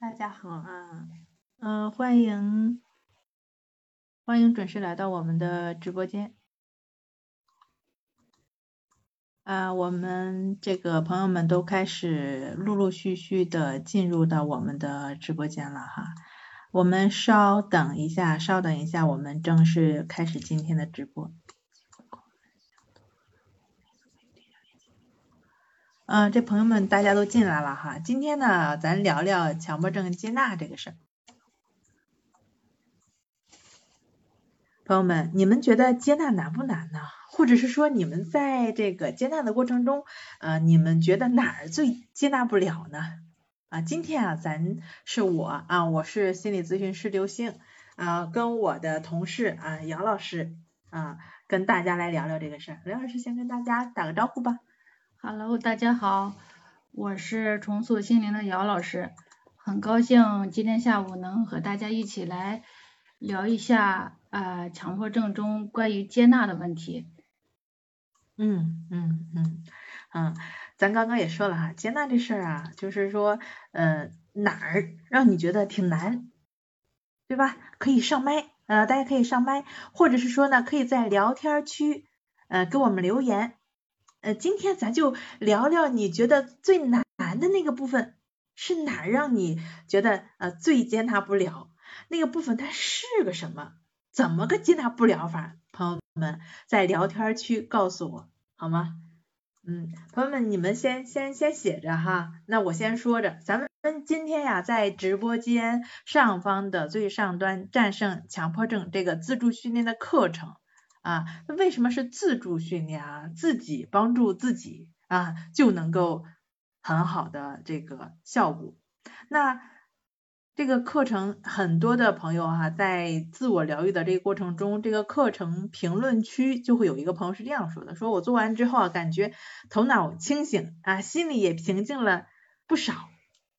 大家好啊，嗯，欢迎欢迎准时来到我们的直播间。啊，我们这个朋友们都开始陆陆续续的进入到我们的直播间了哈。我们稍等一下，稍等一下，我们正式开始今天的直播。嗯，这朋友们大家都进来了哈，今天呢，咱聊聊强迫症接纳这个事儿。朋友们，你们觉得接纳难不难呢？或者是说，你们在这个接纳的过程中，呃，你们觉得哪儿最接纳不了呢？啊，今天啊，咱是我啊，我是心理咨询师刘星啊，跟我的同事啊杨老师啊，跟大家来聊聊这个事儿。刘老师先跟大家打个招呼吧。Hello，大家好，我是重塑心灵的姚老师，很高兴今天下午能和大家一起来聊一下啊强迫症中关于接纳的问题。嗯嗯嗯嗯，咱刚刚也说了哈，接纳这事儿啊，就是说呃哪儿让你觉得挺难，对吧？可以上麦，呃大家可以上麦，或者是说呢，可以在聊天区呃给我们留言。呃，今天咱就聊聊你觉得最难的那个部分是哪让你觉得呃最接纳不了？那个部分它是个什么？怎么个接纳不了法？朋友们在聊天区告诉我好吗？嗯，朋友们你们先先先写着哈，那我先说着，咱们今天呀在直播间上方的最上端战胜强迫症这个自助训练的课程。啊，那为什么是自助训练啊？自己帮助自己啊，就能够很好的这个效果。那这个课程很多的朋友哈，在自我疗愈的这个过程中，这个课程评论区就会有一个朋友是这样说的：说我做完之后啊，感觉头脑清醒啊，心里也平静了不少。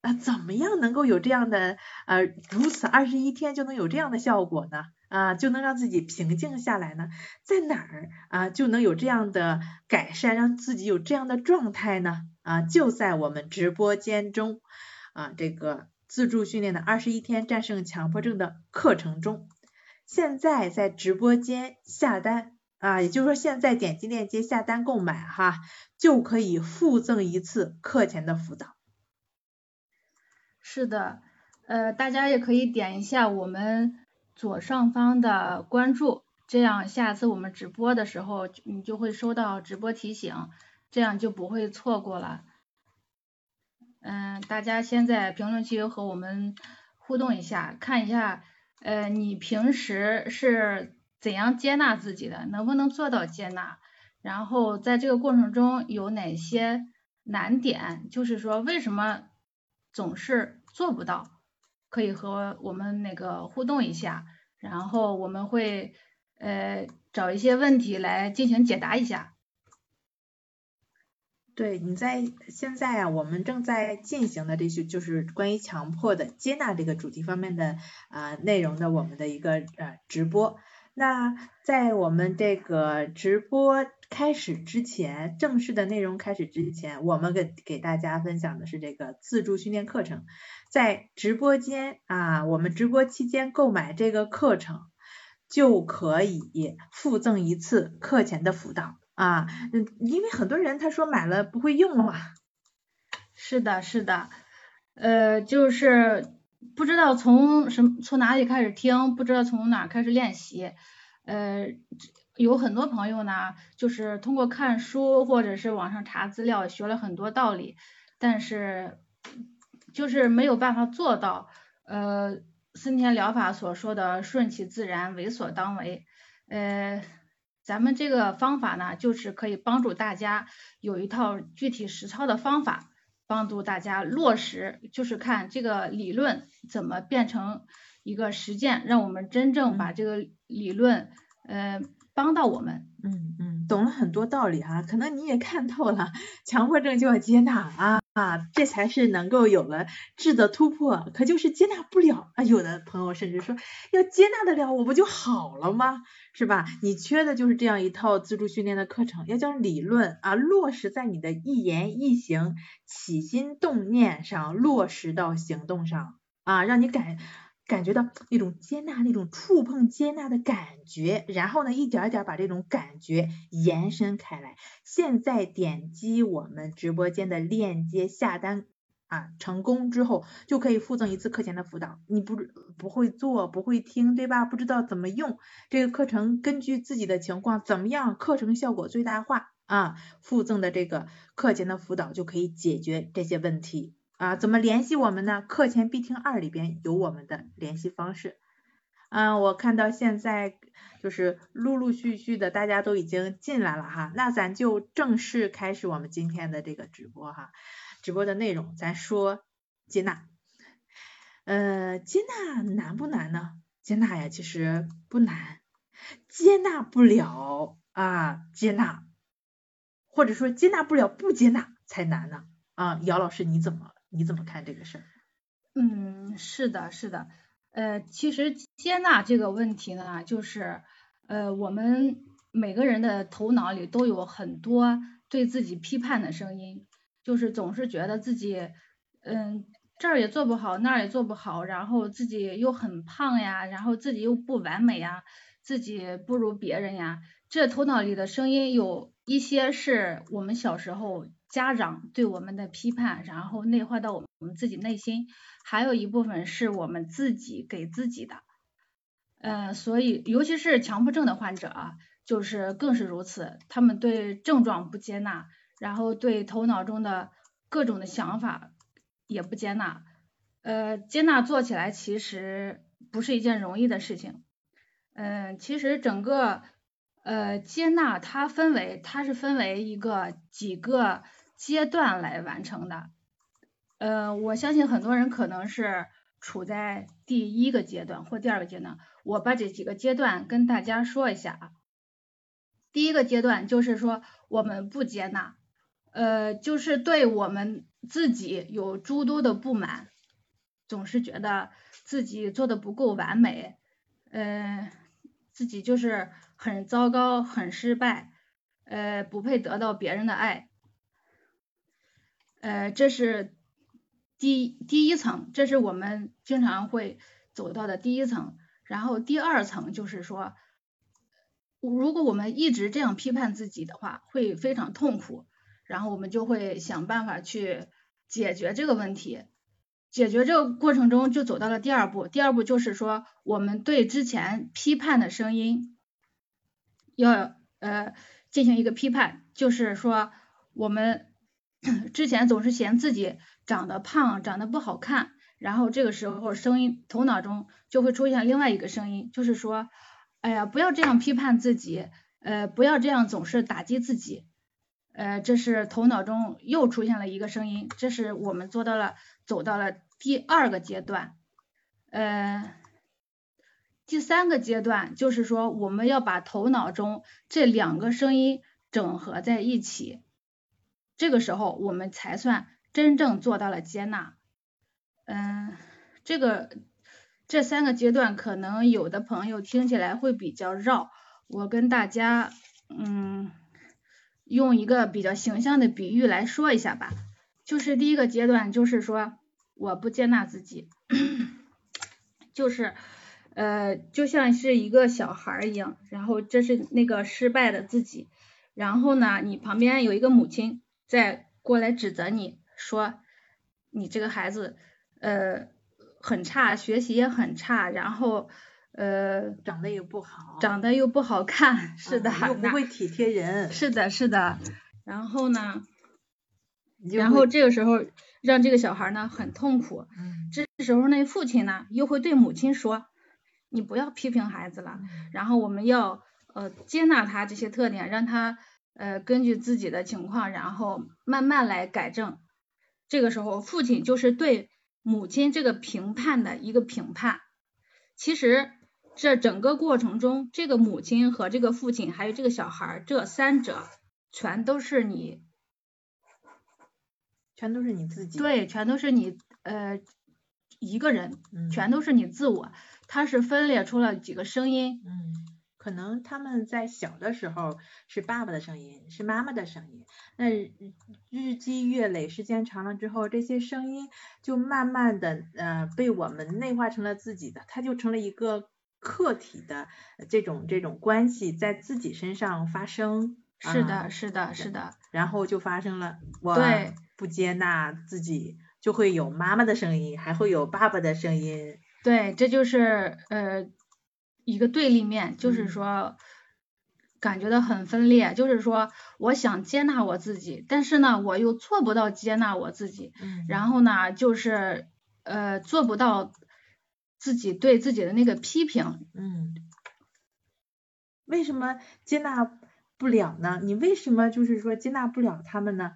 啊，怎么样能够有这样的呃，如此二十一天就能有这样的效果呢？啊，就能让自己平静下来呢？在哪儿啊就能有这样的改善，让自己有这样的状态呢？啊，就在我们直播间中啊，这个自助训练的二十一天战胜强迫症的课程中，现在在直播间下单啊，也就是说现在点击链接下单购买哈，就可以附赠一次课前的辅导。是的，呃，大家也可以点一下我们。左上方的关注，这样下次我们直播的时候，你就会收到直播提醒，这样就不会错过了。嗯，大家先在评论区和我们互动一下，看一下，呃，你平时是怎样接纳自己的，能不能做到接纳？然后在这个过程中有哪些难点，就是说为什么总是做不到？可以和我们那个互动一下，然后我们会呃找一些问题来进行解答一下。对，你在现在啊，我们正在进行的这些就是关于强迫的接纳这个主题方面的啊内容的我们的一个呃直播。那在我们这个直播开始之前，正式的内容开始之前，我们给给大家分享的是这个自助训练课程。在直播间啊，我们直播期间购买这个课程，就可以附赠一次课前的辅导啊。嗯，因为很多人他说买了不会用嘛。是的，是的，呃，就是不知道从什么从哪里开始听，不知道从哪开始练习。呃，有很多朋友呢，就是通过看书或者是网上查资料，学了很多道理，但是。就是没有办法做到，呃，森田疗法所说的顺其自然，为所当为。呃，咱们这个方法呢，就是可以帮助大家有一套具体实操的方法，帮助大家落实，就是看这个理论怎么变成一个实践，让我们真正把这个理论，呃，帮到我们。嗯嗯，懂了很多道理哈，可能你也看透了，强迫症就要接纳啊。啊，这才是能够有了质的突破，可就是接纳不了啊！有的朋友甚至说，要接纳得了，我不就好了吗？是吧？你缺的就是这样一套自助训练的课程，要将理论啊落实在你的一言一行、起心动念上，落实到行动上啊，让你感感觉到那种接纳，那种触碰接纳的感觉，然后呢，一点一点把这种感觉延伸开来。现在点击我们直播间的链接下单。啊，成功之后就可以附赠一次课前的辅导。你不不会做，不会听，对吧？不知道怎么用这个课程，根据自己的情况怎么样，课程效果最大化啊，附赠的这个课前的辅导就可以解决这些问题啊。怎么联系我们呢？课前必听二里边有我们的联系方式。嗯，我看到现在就是陆陆续续的大家都已经进来了哈，那咱就正式开始我们今天的这个直播哈。直播的内容，咱说接纳，呃，接纳难不难呢？接纳呀，其实不难，接纳不了啊，接纳，或者说接纳不了不接纳才难呢啊，姚老师你怎么你怎么看这个事儿？嗯，是的，是的，呃，其实接纳这个问题呢，就是呃，我们每个人的头脑里都有很多对自己批判的声音。就是总是觉得自己，嗯，这儿也做不好，那儿也做不好，然后自己又很胖呀，然后自己又不完美呀，自己不如别人呀。这头脑里的声音有一些是我们小时候家长对我们的批判，然后内化到我们自己内心，还有一部分是我们自己给自己的。嗯，所以尤其是强迫症的患者啊，就是更是如此，他们对症状不接纳。然后对头脑中的各种的想法也不接纳，呃，接纳做起来其实不是一件容易的事情，嗯，其实整个呃接纳它分为它是分为一个几个阶段来完成的，呃，我相信很多人可能是处在第一个阶段或第二个阶段，我把这几个阶段跟大家说一下啊，第一个阶段就是说我们不接纳。呃，就是对我们自己有诸多的不满，总是觉得自己做的不够完美，呃，自己就是很糟糕、很失败，呃，不配得到别人的爱，呃，这是第第一层，这是我们经常会走到的第一层。然后第二层就是说，如果我们一直这样批判自己的话，会非常痛苦。然后我们就会想办法去解决这个问题，解决这个过程中就走到了第二步，第二步就是说我们对之前批判的声音要呃进行一个批判，就是说我们 之前总是嫌自己长得胖，长得不好看，然后这个时候声音头脑中就会出现另外一个声音，就是说哎呀不要这样批判自己，呃不要这样总是打击自己。呃，这是头脑中又出现了一个声音，这是我们做到了，走到了第二个阶段。呃，第三个阶段就是说，我们要把头脑中这两个声音整合在一起，这个时候我们才算真正做到了接纳。嗯，这个这三个阶段可能有的朋友听起来会比较绕，我跟大家嗯。用一个比较形象的比喻来说一下吧，就是第一个阶段，就是说我不接纳自己，就是呃就像是一个小孩一样，然后这是那个失败的自己，然后呢，你旁边有一个母亲在过来指责你说你这个孩子呃很差，学习也很差，然后。呃，长得又不好，长得又不好看，是的，又不会体贴人，是的，是的。然后呢，然后这个时候让这个小孩呢很痛苦。嗯。这时候那父亲呢又会对母亲说：“你不要批评孩子了，然后我们要呃接纳他这些特点，让他呃根据自己的情况，然后慢慢来改正。”这个时候父亲就是对母亲这个评判的一个评判，其实。这整个过程中，这个母亲和这个父亲，还有这个小孩，这三者全都是你，全都是你自己。对，全都是你呃一个人，全都是你自我。它是分裂出了几个声音，嗯，可能他们在小的时候是爸爸的声音，是妈妈的声音，那日积月累，时间长了之后，这些声音就慢慢的呃被我们内化成了自己的，它就成了一个客体的这种这种关系在自己身上发生。是的，是的，是的。然后就发生了，我对不接纳自己，就会有妈妈的声音，还会有爸爸的声音。对，这就是呃一个对立面，就是说感觉到很分裂，就是说我想接纳我自己，但是呢我又做不到接纳我自己，嗯然后呢就是呃做不到自己对自己的那个批评，嗯，为什么接纳不了呢？你为什么就是说接纳不了他们呢？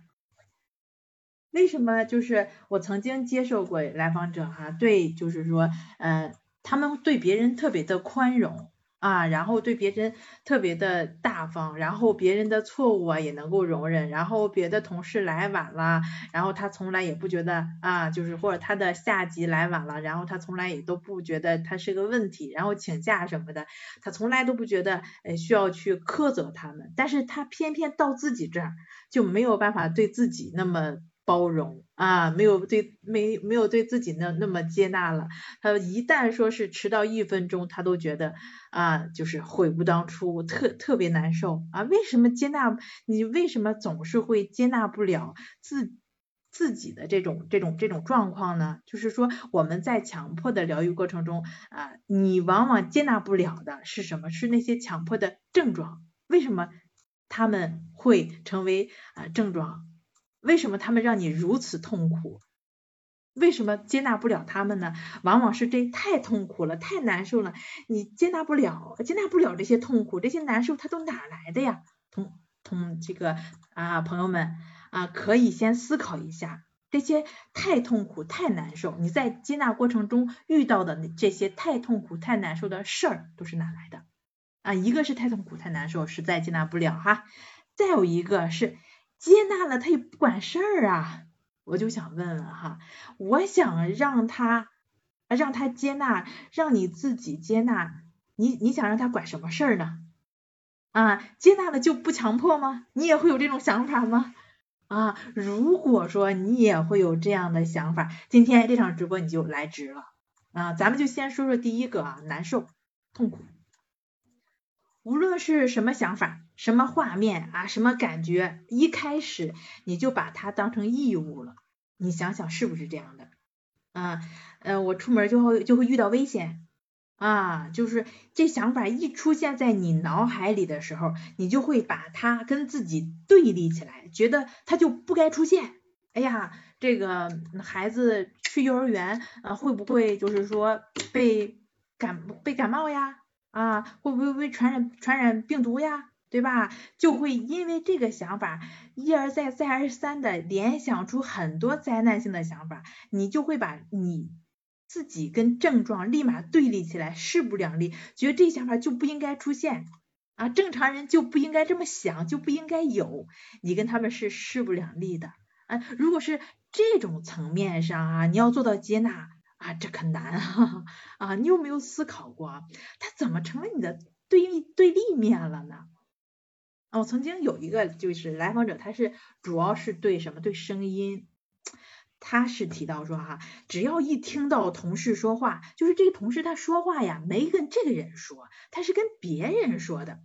为什么就是我曾经接受过来访者哈，对，就是说，呃，他们对别人特别的宽容啊，然后对别人特别的大方，然后别人的错误啊也能够容忍，然后别的同事来晚了，然后他从来也不觉得啊，就是或者他的下级来晚了，然后他从来也都不觉得他是个问题，然后请假什么的，他从来都不觉得呃需要去苛责他们，但是他偏偏到自己这儿就没有办法对自己那么。包容啊，没有对没没有对自己那那么接纳了。他一旦说是迟到一分钟，他都觉得啊，就是悔不当初，特特别难受啊。为什么接纳你？为什么总是会接纳不了自自己的这种这种这种状况呢？就是说我们在强迫的疗愈过程中啊，你往往接纳不了的是什么？是那些强迫的症状。为什么他们会成为啊症状？为什么他们让你如此痛苦？为什么接纳不了他们呢？往往是这太痛苦了，太难受了，你接纳不了，接纳不了这些痛苦，这些难受，它都哪来的呀？同同这个啊，朋友们啊，可以先思考一下，这些太痛苦、太难受，你在接纳过程中遇到的这些太痛苦、太难受的事儿，都是哪来的？啊，一个是太痛苦、太难受，实在接纳不了哈，再有一个是。接纳了他也不管事儿啊，我就想问问哈，我想让他让他接纳，让你自己接纳，你你想让他管什么事儿呢？啊，接纳了就不强迫吗？你也会有这种想法吗？啊，如果说你也会有这样的想法，今天这场直播你就来值了啊！咱们就先说说第一个啊，难受、痛苦。无论是什么想法、什么画面啊、什么感觉，一开始你就把它当成义务了。你想想是不是这样的？啊，呃，我出门就会就会遇到危险啊，就是这想法一出现在你脑海里的时候，你就会把它跟自己对立起来，觉得它就不该出现。哎呀，这个孩子去幼儿园啊，会不会就是说被感被感冒呀？啊，会不会被传染传染病毒呀？对吧？就会因为这个想法一而再再而三的联想出很多灾难性的想法，你就会把你自己跟症状立马对立起来，势不两立，觉得这想法就不应该出现啊，正常人就不应该这么想，就不应该有，你跟他们是势不两立的啊。如果是这种层面上啊，你要做到接纳。啊，这可难啊！啊，你有没有思考过，它怎么成了你的对立对立面了呢？啊，我曾经有一个就是来访者，他是主要是对什么对声音，他是提到说哈，只要一听到同事说话，就是这个同事他说话呀，没跟这个人说，他是跟别人说的。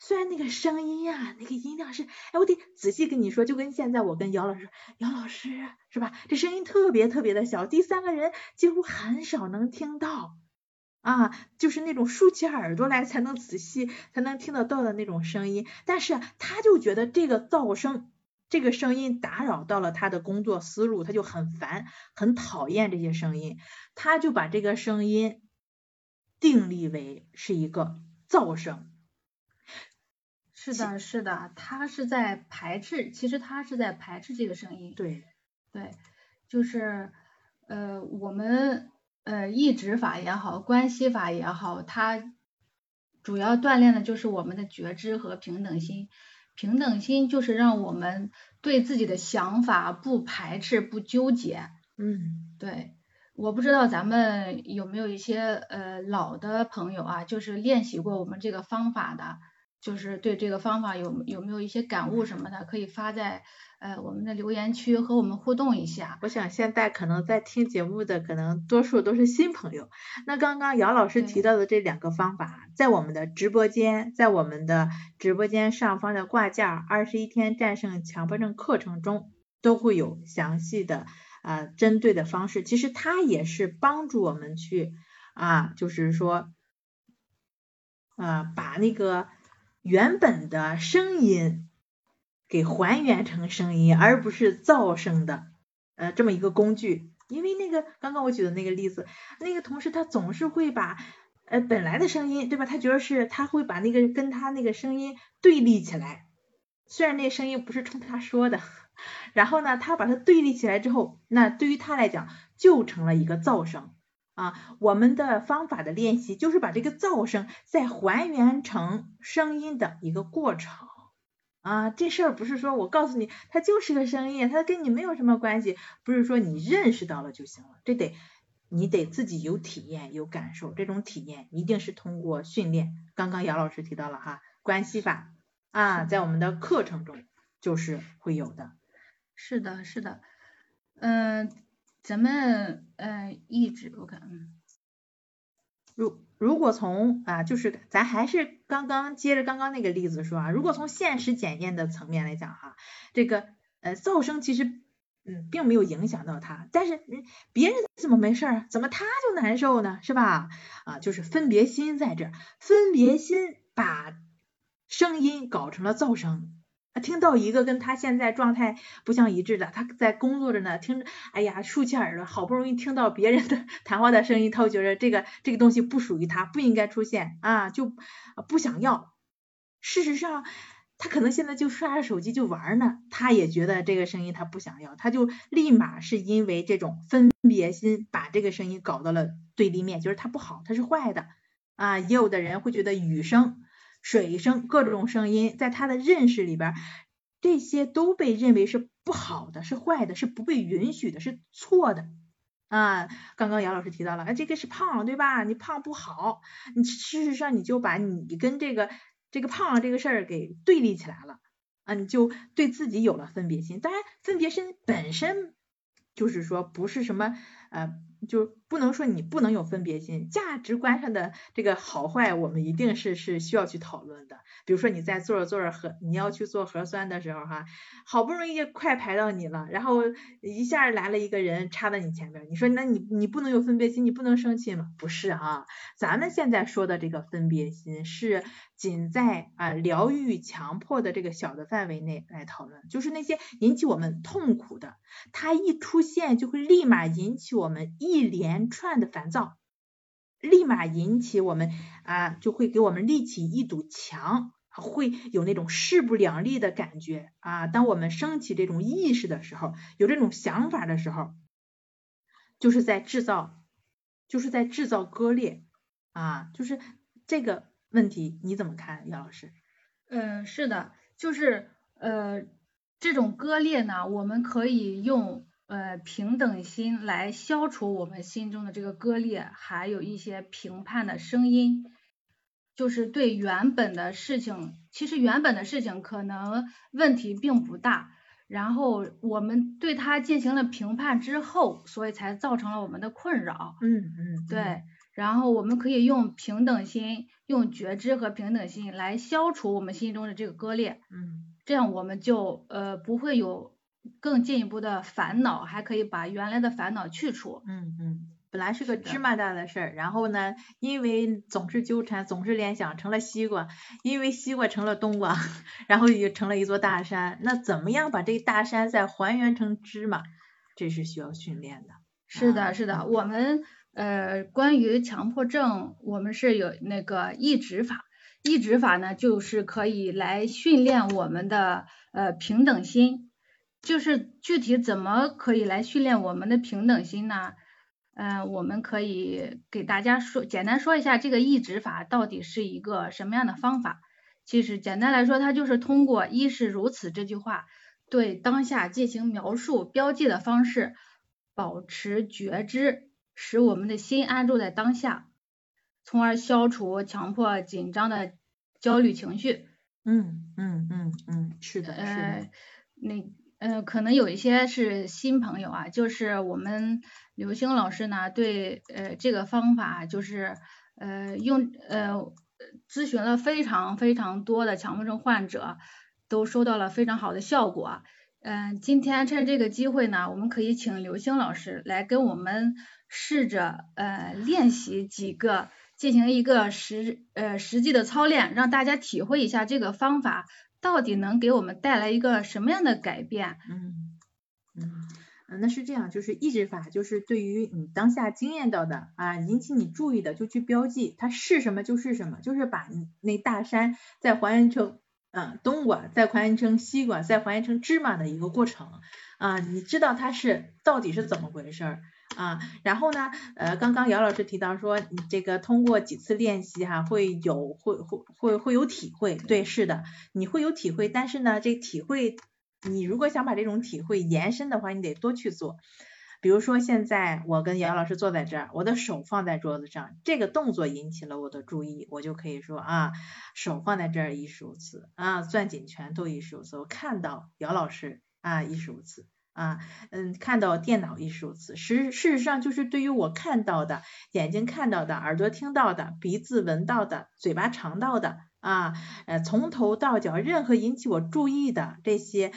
虽然那个声音呀，那个音量是，哎，我得仔细跟你说，就跟现在我跟姚老师，姚老师是吧？这声音特别特别的小，第三个人几乎很少能听到啊，就是那种竖起耳朵来才能仔细才能听得到的那种声音。但是他就觉得这个噪声，这个声音打扰到了他的工作思路，他就很烦，很讨厌这些声音，他就把这个声音定立为是一个噪声。是的，是的，他是在排斥，其实他是在排斥这个声音。对，对，就是呃，我们呃，意指法也好，关系法也好，它主要锻炼的就是我们的觉知和平等心。平等心就是让我们对自己的想法不排斥、不纠结。嗯，对，我不知道咱们有没有一些呃老的朋友啊，就是练习过我们这个方法的，就是对这个方法有有没有一些感悟什么的，可以发在呃我们的留言区和我们互动一下。我想现在可能在听节目的可能多数都是新朋友。那刚刚姚老师提到的这两个方法，在我们的直播间，在我们的直播间上方的挂件二十一天战胜强迫症课程中都会有详细的。啊，针对的方式，其实它也是帮助我们去啊，就是说，啊，把那个原本的声音给还原成声音，而不是噪声的，呃，这么一个工具。因为那个刚刚我举的那个例子，那个同事他总是会把呃本来的声音，对吧？他觉得是他会把那个跟他那个声音对立起来，虽然那声音不是冲他说的。然后呢，他把它对立起来之后，那对于他来讲就成了一个噪声啊。我们的方法的练习就是把这个噪声再还原成声音的一个过程啊。这事儿不是说我告诉你它就是个生意，它跟你没有什么关系，不是说你认识到了就行了，这得你得自己有体验有感受，这种体验一定是通过训练。刚刚姚老师提到了哈，关系法啊，在我们的课程中就是会有的。是的，是的，嗯，咱们嗯一直我看，嗯，如如果从啊，就是咱还是刚刚接着刚刚那个例子说啊，如果从现实检验的层面来讲哈，这个呃噪声其实嗯并没有影响到他，但是别人怎么没事儿，怎么他就难受呢？是吧？啊，就是分别心在这，分别心把声音搞成了噪声。听到一个跟他现在状态不相一致的，他在工作着呢，听着，哎呀，竖起耳朵，好不容易听到别人的谈话的声音，他会觉得这个这个东西不属于他，不应该出现啊，就不想要。事实上，他可能现在就刷着手机就玩呢，他也觉得这个声音他不想要，他就立马是因为这种分别心把这个声音搞到了对立面，就是他不好，他是坏的啊。也有的人会觉得雨声。水声各种声音，在他的认识里边，这些都被认为是不好的，是坏的，是不被允许的，是错的啊。刚刚姚老师提到了，哎，这个是胖，对吧？你胖不好，你事实上你就把你跟这个这个胖这个事儿给对立起来了啊，你就对自己有了分别心。当然，分别心本身就是说不是什么呃。就不能说你不能有分别心，价值观上的这个好坏，我们一定是是需要去讨论的。比如说你在做着做着核，你要去做核酸的时候哈，好不容易快排到你了，然后一下来了一个人插在你前面，你说那你你不能有分别心，你不能生气吗？不是啊，咱们现在说的这个分别心是仅在啊疗愈强迫的这个小的范围内来讨论，就是那些引起我们痛苦的，它一出现就会立马引起我们一连串的烦躁，立马引起我们啊就会给我们立起一堵墙。会有那种势不两立的感觉啊！当我们升起这种意识的时候，有这种想法的时候，就是在制造，就是在制造割裂啊！就是这个问题你怎么看，姚老师？嗯，是的，就是呃这种割裂呢，我们可以用呃平等心来消除我们心中的这个割裂，还有一些评判的声音。就是对原本的事情，其实原本的事情可能问题并不大，然后我们对它进行了评判之后，所以才造成了我们的困扰。嗯嗯，对。然后我们可以用平等心，用觉知和平等心来消除我们心中的这个割裂。嗯。这样我们就呃不会有更进一步的烦恼，还可以把原来的烦恼去除。嗯嗯。本来是个芝麻大的事儿，然后呢，因为总是纠缠，总是联想，成了西瓜；因为西瓜成了冬瓜，然后也成了一座大山。那怎么样把这个大山再还原成芝麻？这是需要训练的。是的，是的，我们呃，关于强迫症，我们是有那个抑制法，抑制法呢，就是可以来训练我们的呃平等心。就是具体怎么可以来训练我们的平等心呢？嗯，我们可以给大家说，简单说一下这个抑制法到底是一个什么样的方法。其实简单来说，它就是通过“一是如此”这句话对当下进行描述标记的方式，保持觉知，使我们的心安住在当下，从而消除强迫紧张的焦虑情绪。嗯嗯嗯嗯，是的，是的。呃，那呃，可能有一些是新朋友啊，就是我们刘星老师呢，对呃这个方法就是呃用呃咨询了非常非常多的强迫症患者，都收到了非常好的效果。嗯，今天趁这个机会呢，我们可以请刘星老师来跟我们试着呃练习几个，进行一个实呃实际的操练，让大家体会一下这个方法到底能给我们带来一个什么样的改变。嗯嗯，那是这样，就是抑制法，就是对于你当下经验到的啊，引起你注意的就去标记，它是什么就是什么，就是把你那大山再还原成。嗯，冬瓜再还原成西瓜，再还原成芝麻的一个过程啊，你知道它是到底是怎么回事儿啊？然后呢，呃，刚刚姚老师提到说，你这个通过几次练习哈，会有会会会会有体会，对，是的，你会有体会，但是呢，这体会，你如果想把这种体会延伸的话，你得多去做。比如说现在我跟姚老师坐在这儿，我的手放在桌子上，这个动作引起了我的注意，我就可以说啊，手放在这儿一十五次啊，攥紧拳头一十五次，我看到姚老师啊一十五次啊，嗯，看到电脑一十五次，实事实上就是对于我看到的，眼睛看到的，耳朵听到的，鼻子闻到的，嘴巴尝到的啊，呃，从头到脚任何引起我注意的这些。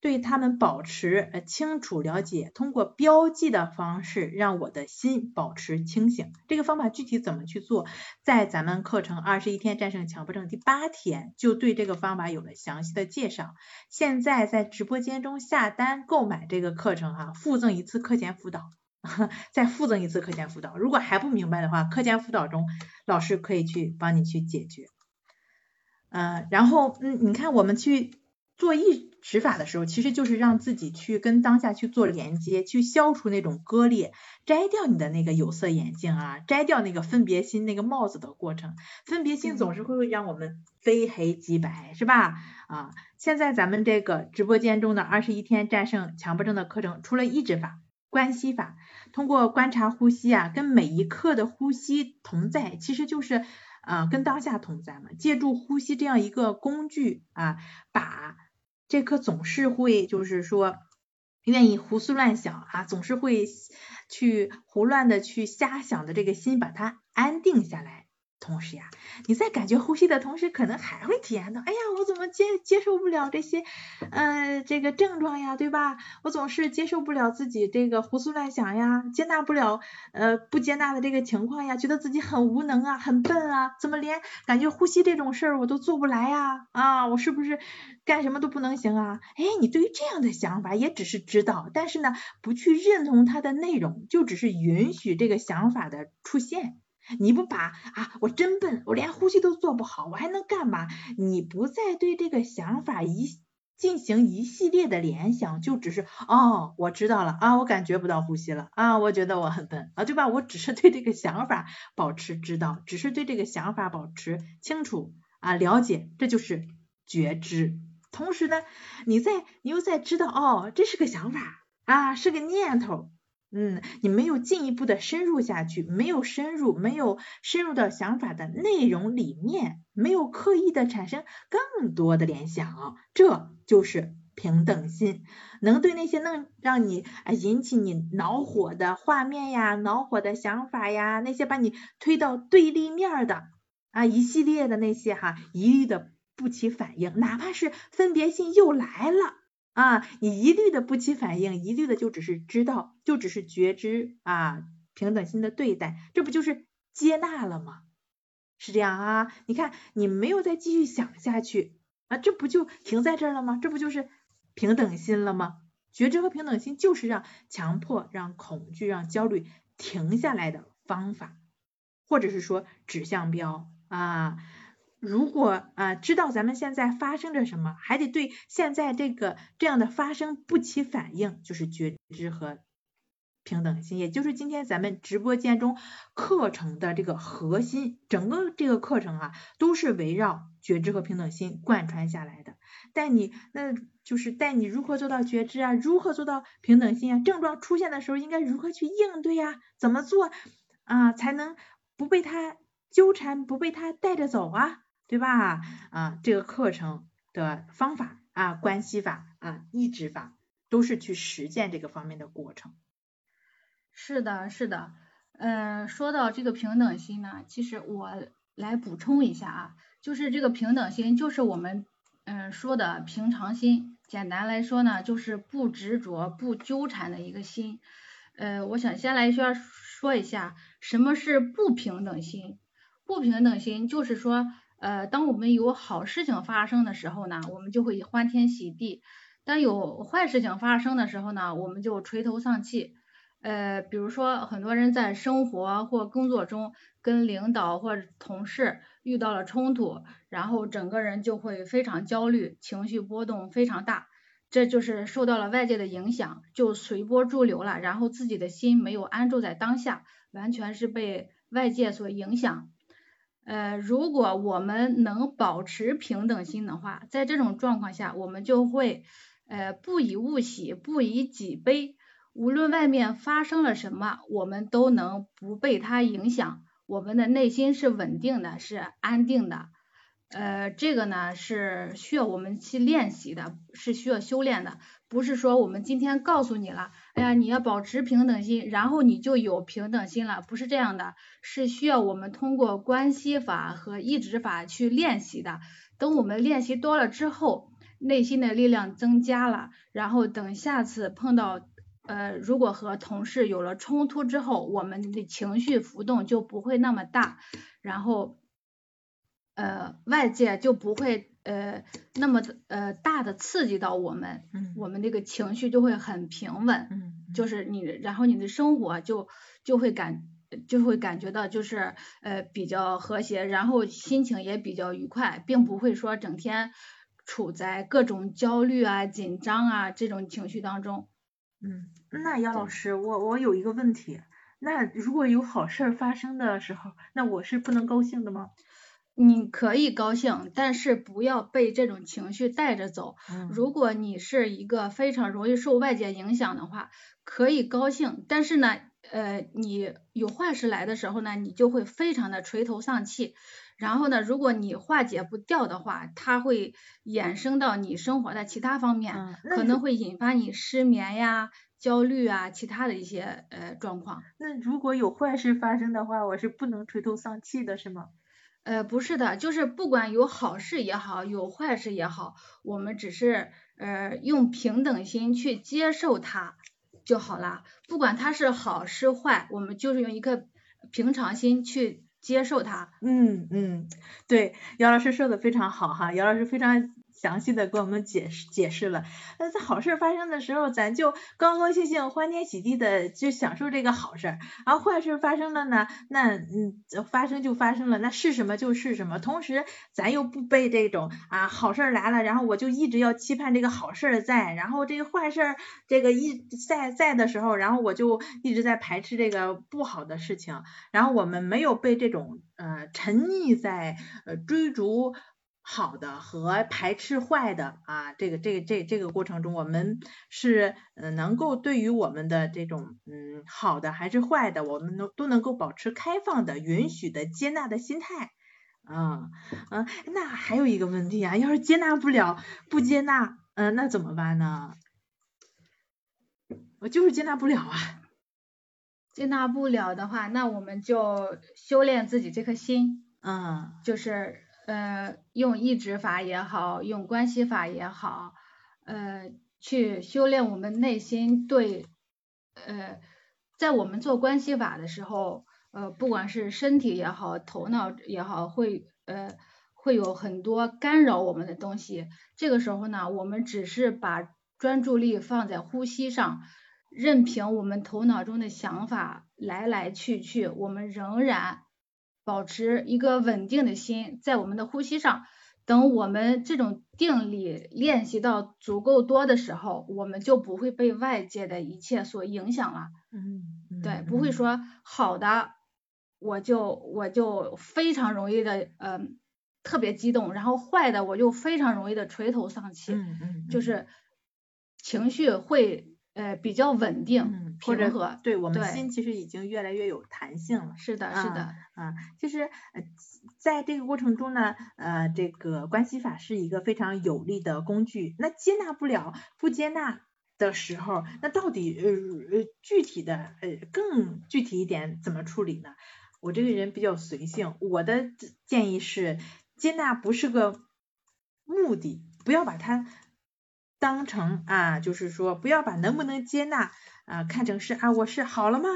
对他们保持呃清楚了解，通过标记的方式让我的心保持清醒。这个方法具体怎么去做，在咱们课程二十一天战胜强迫症第八天就对这个方法有了详细的介绍。现在在直播间中下单购买这个课程哈，附赠一次课前辅导，再附赠一次课前辅导。如果还不明白的话，课前辅导中老师可以去帮你去解决。嗯，然后嗯，你看我们去做一。执法的时候，其实就是让自己去跟当下去做连接，去消除那种割裂，摘掉你的那个有色眼镜啊，摘掉那个分别心那个帽子的过程。分别心总是会让我们非黑即白，是吧？啊，现在咱们这个直播间中的二十一天战胜强迫症的课程，除了抑制法、关系法，通过观察呼吸啊，跟每一刻的呼吸同在，其实就是啊跟当下同在嘛，借助呼吸这样一个工具啊，把。这颗总是会，就是说，愿意胡思乱想啊，总是会去胡乱的去瞎想的这个心，把它安定下来。同时呀，你在感觉呼吸的同时，可能还会体验到，哎呀，我怎么接接受不了这些，呃，这个症状呀，对吧？我总是接受不了自己这个胡思乱想呀，接纳不了呃不接纳的这个情况呀，觉得自己很无能啊，很笨啊，怎么连感觉呼吸这种事儿我都做不来呀？啊，我是不是干什么都不能行啊？哎，你对于这样的想法也只是知道，但是呢，不去认同它的内容，就只是允许这个想法的出现。你不把啊，我真笨，我连呼吸都做不好，我还能干嘛？你不再对这个想法一进行一系列的联想，就只是哦，我知道了啊，我感觉不到呼吸了啊，我觉得我很笨啊，对吧？我只是对这个想法保持知道，只是对这个想法保持清楚啊，了解，这就是觉知。同时呢，你在你又在知道哦，这是个想法啊，是个念头。嗯，你没有进一步的深入下去，没有深入，没有深入到想法的内容里面，没有刻意的产生更多的联想，这就是平等心。能对那些能让你啊引起你恼火的画面呀、恼火的想法呀，那些把你推到对立面的啊一系列的那些哈，一律的不起反应，哪怕是分别心又来了。啊，你一律的不起反应，一律的就只是知道，就只是觉知啊，平等心的对待，这不就是接纳了吗？是这样啊？你看，你没有再继续想下去啊，这不就停在这儿了吗？这不就是平等心了吗？觉知和平等心就是让强迫、让恐惧、让焦虑停下来的方法，或者是说指向标啊。如果啊知道咱们现在发生着什么，还得对现在这个这样的发生不起反应，就是觉知和平等心，也就是今天咱们直播间中课程的这个核心，整个这个课程啊都是围绕觉知和平等心贯穿下来的。带你那就是带你如何做到觉知啊，如何做到平等心啊，症状出现的时候应该如何去应对呀，怎么做啊才能不被他纠缠，不被他带着走啊，对吧？啊，这个课程的方法啊，关系法啊，抑制法，都是去实践这个方面的过程。是的，是的，嗯，说到这个平等心呢，其实我来补充一下啊，就是这个平等心，就是我们嗯说的平常心，简单来说呢，就是不执着、不纠缠的一个心。呃，我想先来说说一下什么是不平等心。不平等心就是说，呃，当我们有好事情发生的时候呢，我们就会欢天喜地；当有坏事情发生的时候呢，我们就垂头丧气。呃，比如说很多人在生活或工作中跟领导或同事遇到了冲突，然后整个人就会非常焦虑，情绪波动非常大，这就是受到了外界的影响，就随波逐流了，然后自己的心没有安住在当下，完全是被外界所影响。呃，如果我们能保持平等心的话，在这种状况下，我们就会呃不以物喜，不以己悲。无论外面发生了什么，我们都能不被它影响，我们的内心是稳定的，是安定的。呃，这个呢是需要我们去练习的，是需要修炼的，不是说我们今天告诉你了，哎呀，你要保持平等心，然后你就有平等心了，不是这样的，是需要我们通过关系法和意志法去练习的。等我们练习多了之后，内心的力量增加了，然后等下次碰到。呃，如果和同事有了冲突之后，我们的情绪浮动就不会那么大，然后呃外界就不会呃那么呃大的刺激到我们，我们这个情绪就会很平稳，就是你然后你的生活就就会感就会感觉到就是呃比较和谐，然后心情也比较愉快，并不会说整天处在各种焦虑啊、紧张啊这种情绪当中。嗯，那杨老师，我我有一个问题，那如果有好事发生的时候，那我是不能高兴的吗？你可以高兴，但是不要被这种情绪带着走。如果你是一个非常容易受外界影响的话，可以高兴，但是呢，呃，你有坏事来的时候呢，你就会非常的垂头丧气。然后呢，如果你化解不掉的话，它会衍生到你生活的其他方面，可能会引发你失眠呀、焦虑啊，其他的一些呃状况。那如果有坏事发生的话，我是不能垂头丧气的，是吗？呃，不是的，就是不管有好事也好，有坏事也好，我们只是呃用平等心去接受它就好了。不管它是好是坏，我们就是用一颗平常心去。接受它，嗯嗯，对，姚老师说的非常好哈，姚老师非常。详细的给我们解释解释了，那在好事发生的时候，咱就高高兴兴、欢天喜地的就享受这个好事儿。然后坏事发生了呢，那嗯发生就发生了，那是什么就是什么。同时，咱又不被这种啊好事来了，然后我就一直要期盼这个好事在，然后这个坏事这个一在在的时候，然后我就一直在排斥这个不好的事情。然后我们没有被这种呃沉溺在呃追逐。好的和排斥坏的啊，这个这个这这个过程中，我们是呃能够对于我们的这种嗯好的还是坏的，我们都都能够保持开放的、允许的、接纳的心态啊嗯，那还有一个问题啊，要是接纳不了、不接纳，嗯，那怎么办呢？我就是接纳不了啊。接纳不了的话，那我们就修炼自己这颗心，嗯，就是。呃，用意志法也好，用关系法也好，呃，去修炼我们内心对，呃，在我们做关系法的时候，呃，不管是身体也好，头脑也好，会呃会有很多干扰我们的东西。这个时候呢，我们只是把专注力放在呼吸上，任凭我们头脑中的想法来来去去，我们仍然。保持一个稳定的心，在我们的呼吸上。等我们这种定力练习到足够多的时候，我们就不会被外界的一切所影响了。嗯，对，不会说好的，我就我就非常容易的，嗯，特别激动，然后坏的我就非常容易的垂头丧气，嗯嗯，就是情绪会呃比较稳定、嗯平和。对我们对心其实已经越来越有弹性了。是的，是的，啊，就是呃，在这个过程中呢，呃，这个关系法是一个非常有力的工具。那接纳不了、不接纳的时候，那到底呃呃具体的呃更具体一点怎么处理呢？我这个人比较随性，我的建议是，接纳不是个目的，不要把它当成啊，就是说不要把能不能接纳啊看成是啊我是好了吗？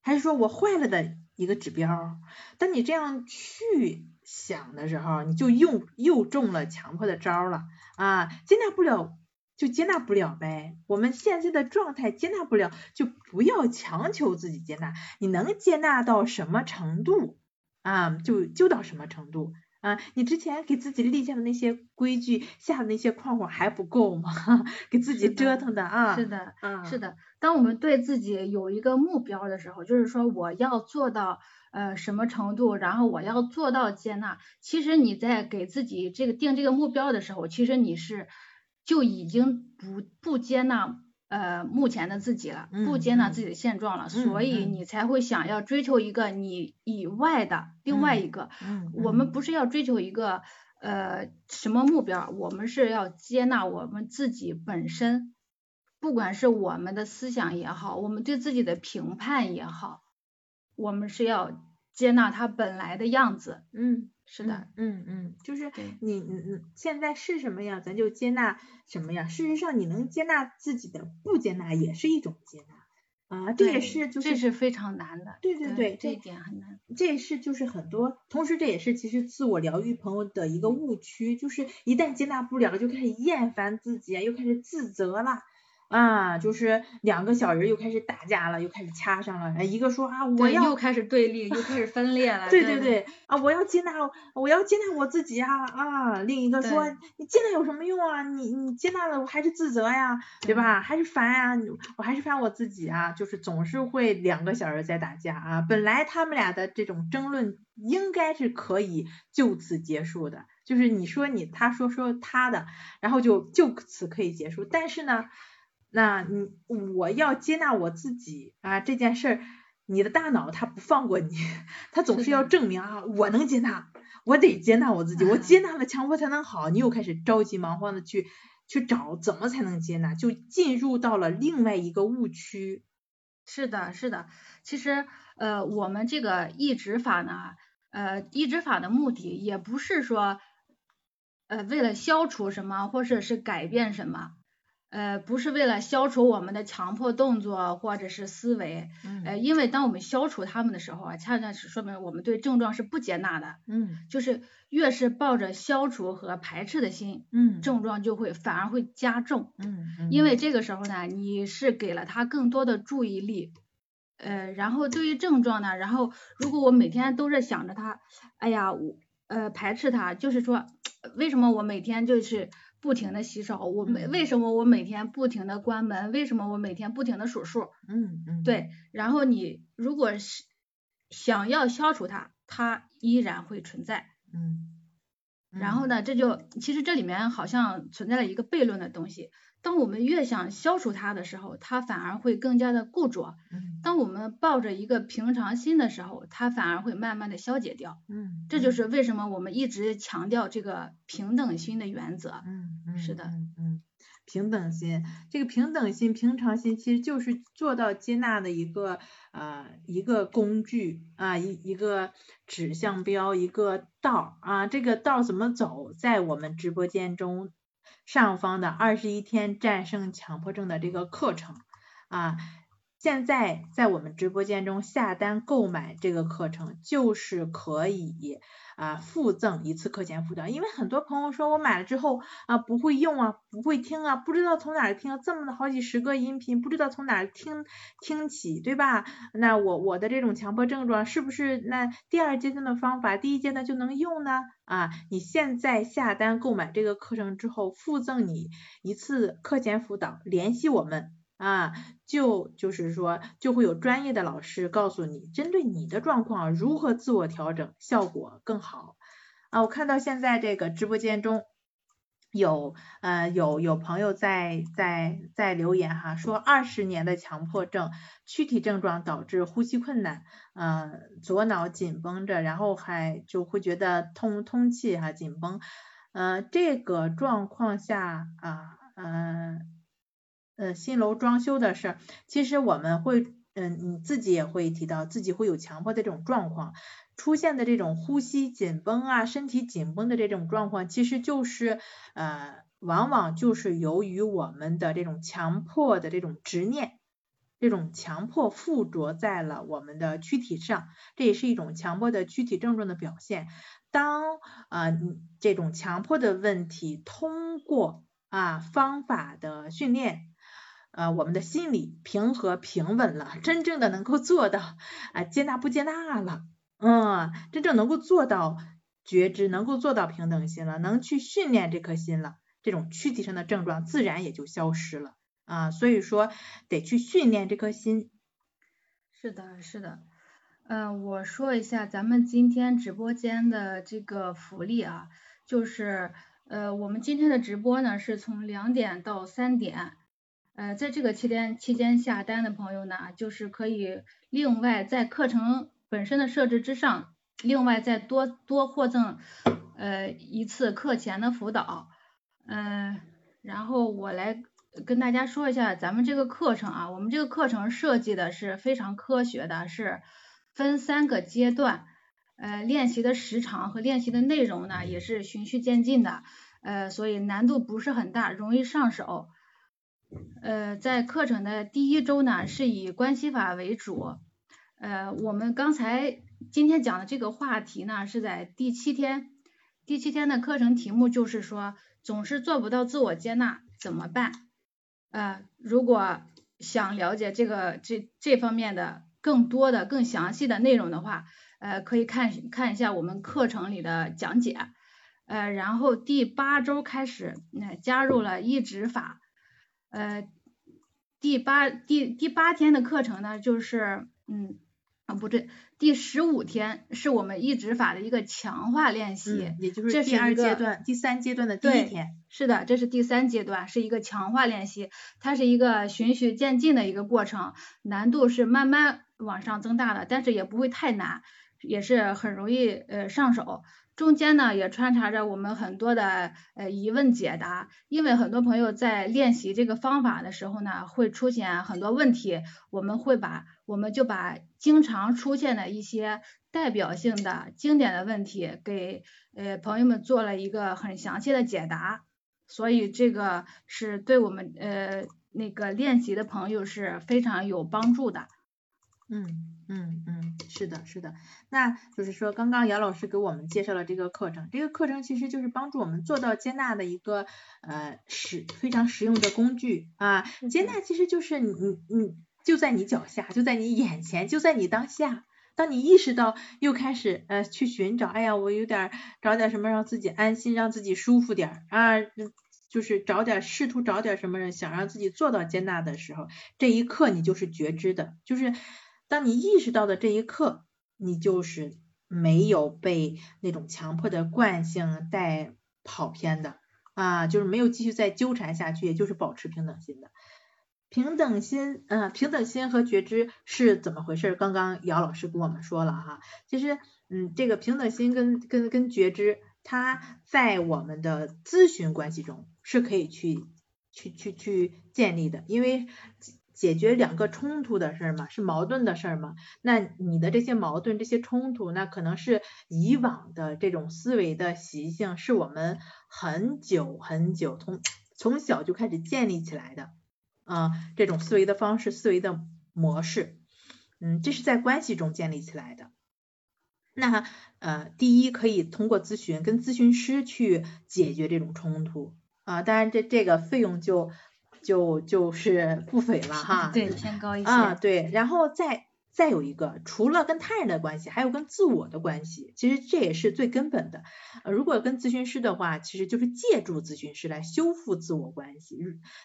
还是说我坏了的一个指标？当你这样去想的时候，你就又又中了强迫的招了啊！接纳不了就接纳不了呗，我们现在的状态接纳不了，就不要强求自己接纳。你能接纳到什么程度啊？就就到什么程度啊？你之前给自己立下的那些规矩，下的那些框框还不够吗？给自己折腾的啊！是的，啊，是的。当我们对自己有一个目标的时候，就是说我要做到呃什么程度，然后我要做到接纳。其实你在给自己这个定这个目标的时候，其实你是就已经不不接纳呃目前的自己了，不接纳自己的现状了，所以嗯你才会想要追求一个你以外的另外嗯一个。嗯，我们不是要追求一个呃什么目标，我们是要接纳我们自己本身，不管是我们的思想也好，我们对自己的评判也好，我们是要接纳它本来的样子。嗯。是的，嗯，嗯嗯，就是你你你现在是什么样，咱就接纳什么样。事实上，你能接纳自己的不接纳也是一种接纳啊，这也是就是这是非常难的。对对对，这一点很难。这也是就是很多，同时这也是其实自我疗愈朋友的一个误区，就是一旦接纳不了，就开始厌烦自己，又开始自责了。啊，就是两个小人又开始打架了，又开始掐上了。哎一个说啊，我，要又开始对立，又开始分裂了。对对对对，啊，我要接纳，我要接纳我自己啊啊！另一个说，你接纳有什么用啊？你你接纳了，我还是自责呀，对对吧？还是烦呀，你我还是烦我自己啊，就是总是会两个小人在打架啊。本来他们俩的这种争论应该是可以就此结束的，就是你说你，他说说他的，然后就就此可以结束。但是呢，那你我要接纳我自己啊，这件事儿，你的大脑它不放过你，它总是是要证明啊，我能接纳，我得接纳我自己，我啊接纳了强迫才能好，你又开始着急忙慌的去去找怎么才能接纳，就进入到了另外一个误区。是的，是的。其实，呃，我们这个抑制法呢，呃，抑制法的目的也不是说，呃，为了消除什么，或者是改变什么，呃，不是为了消除我们的强迫动作或者是思维，呃，嗯因为当我们消除他们的时候啊，恰恰是说明我们对症状是不接纳的，嗯就是越是抱着消除和排斥的心，嗯症状就会反而会加重。嗯嗯，因为这个时候呢，你是给了他更多的注意力，呃，然后对于症状呢，然后如果我每天都是想着他，哎呀，我呃排斥他，就是说，为什么我每天就是不停的洗手，我每嗯为什么我每天不停的关门，为什么我每天不停的数数，嗯嗯对，然后你如果是想要消除它，它依然会存在。嗯，然后呢，这就其实这里面好像存在了一个悖论的东西。当我们越想消除它的时候，它反而会更加的固着；嗯当我们抱着一个平常心的时候，它反而会慢慢的消解掉。嗯，这就是为什么我们一直强调这个平等心的原则。嗯嗯是的嗯嗯，平等心，这个平等心、平常心其实就是做到接纳的一个呃一个工具啊，一一个指向标，一个道啊。这个道怎么走，在我们直播间中上方的二十一天战胜强迫症的这个课程啊。现在在我们直播间中下单购买这个课程，就是可以啊附赠一次课前辅导。因为很多朋友说我买了之后啊不会用啊，不会听啊，不知道从哪儿听，这么的好几十个音频，不知道从哪儿听听起，对吧？那我我的这种强迫症状是不是那第二阶段的方法，第一阶段就能用呢？啊，你现在下单购买这个课程之后，附赠你一次课前辅导，联系我们。啊，就就是说，就会有专业的老师告诉你，针对你的状况如何自我调整，效果更好。啊，我看到现在这个直播间中。有呃有有朋友在在在留言哈，说二十年的强迫症，躯体症状导致呼吸困难，呃左脑紧绷着，然后还就会觉得通通气哈紧绷，呃这个状况下啊呃呃新楼装修的事儿，其实我们会嗯你自己也会提到自己会有强迫的这种状况。出现的这种呼吸紧绷啊，身体紧绷的这种状况，其实就是呃，往往就是由于我们的这种强迫的这种执念，这种强迫附着在了我们的躯体上，这也是一种强迫的躯体症状的表现。当啊这种强迫的问题通过啊方法的训练，呃我们的心理平和平稳了，真正的能够做到啊接纳不接纳了。嗯，真正能够做到觉知，能够做到平等心了，能去训练这颗心了，这种躯体上的症状自然也就消失了啊。所以说得去训练这颗心。是的，是的。嗯，我说一下咱们今天直播间的这个福利啊，就是呃我们今天的直播呢是从两点到三点，呃在这个期间期间下单的朋友呢，就是可以另外在课程。本身的设置之上，另外再多多获赠呃一次课前的辅导，嗯，然后我来跟大家说一下咱们这个课程啊，我们这个课程设计的是非常科学的，是分三个阶段，呃，练习的时长和练习的内容呢也是循序渐进的，呃，所以难度不是很大，容易上手。呃，在课程的第一周呢，是以关系法为主。呃，我们刚才今天讲的这个话题呢，是在第七天，第七天的课程题目就是说，总是做不到自我接纳怎么办？呃，如果想了解这个这这方面的更多的、更详细的内容的话，呃，可以看看一下我们课程里的讲解。呃，然后第八周开始，那加入了抑制法。呃，第八第第八天的课程呢，就是嗯。啊，不对，第十五天是我们一指法的一个强化练习，也就是第二阶段、第三阶段的第一天。是的，这是第三阶段，是一个强化练习，它是一个循序渐进的一个过程，难度是慢慢往上增大的，但是也不会太难，也是很容易呃上手。中间呢也穿插着我们很多的呃疑问解答，因为很多朋友在练习这个方法的时候呢，会出现很多问题，我们会把我们就把经常出现的一些代表性的经典的问题给呃朋友们做了一个很详细的解答，所以这个是对我们呃那个练习的朋友是非常有帮助的。嗯。嗯嗯，是的，是的，那就是说，刚刚姚老师给我们介绍了这个课程，这个课程其实就是帮助我们做到接纳的一个呃实非常实用的工具啊。接纳其实就是你你你就在你脚下，就在你眼前，就在你当下。当你意识到又开始呃去寻找，哎呀，我有点找点什么让自己安心，让自己舒服点啊，就是找点试图找点什么想让自己做到接纳的时候，这一刻你就是觉知的，就是。当你意识到的这一刻，你就是没有被那种强迫的惯性带跑偏的啊，就是没有继续再纠缠下去，也就是保持平等心的。平等心，嗯，平等心和觉知是怎么回事？刚刚姚老师跟我们说了哈，其实，嗯，这个平等心跟跟跟觉知，它在我们的咨询关系中是可以去去去去建立的，因为。解决两个冲突的事儿嘛，是矛盾的事儿嘛？那你的这些矛盾、这些冲突，那可能是以往的这种思维的习性，是我们很久很久从从小就开始建立起来的啊，这种思维的方式、思维的模式，嗯，这是在关系中建立起来的。那呃，第一可以通过咨询跟咨询师去解决这种冲突啊，当然这这个费用就。就就是不菲了哈，对，偏高一些啊，对，然后再再有一个，除了跟他人的关系，还有跟自我的关系，其实这也是最根本的。呃，如果跟咨询师的话，其实就是借助咨询师来修复自我关系。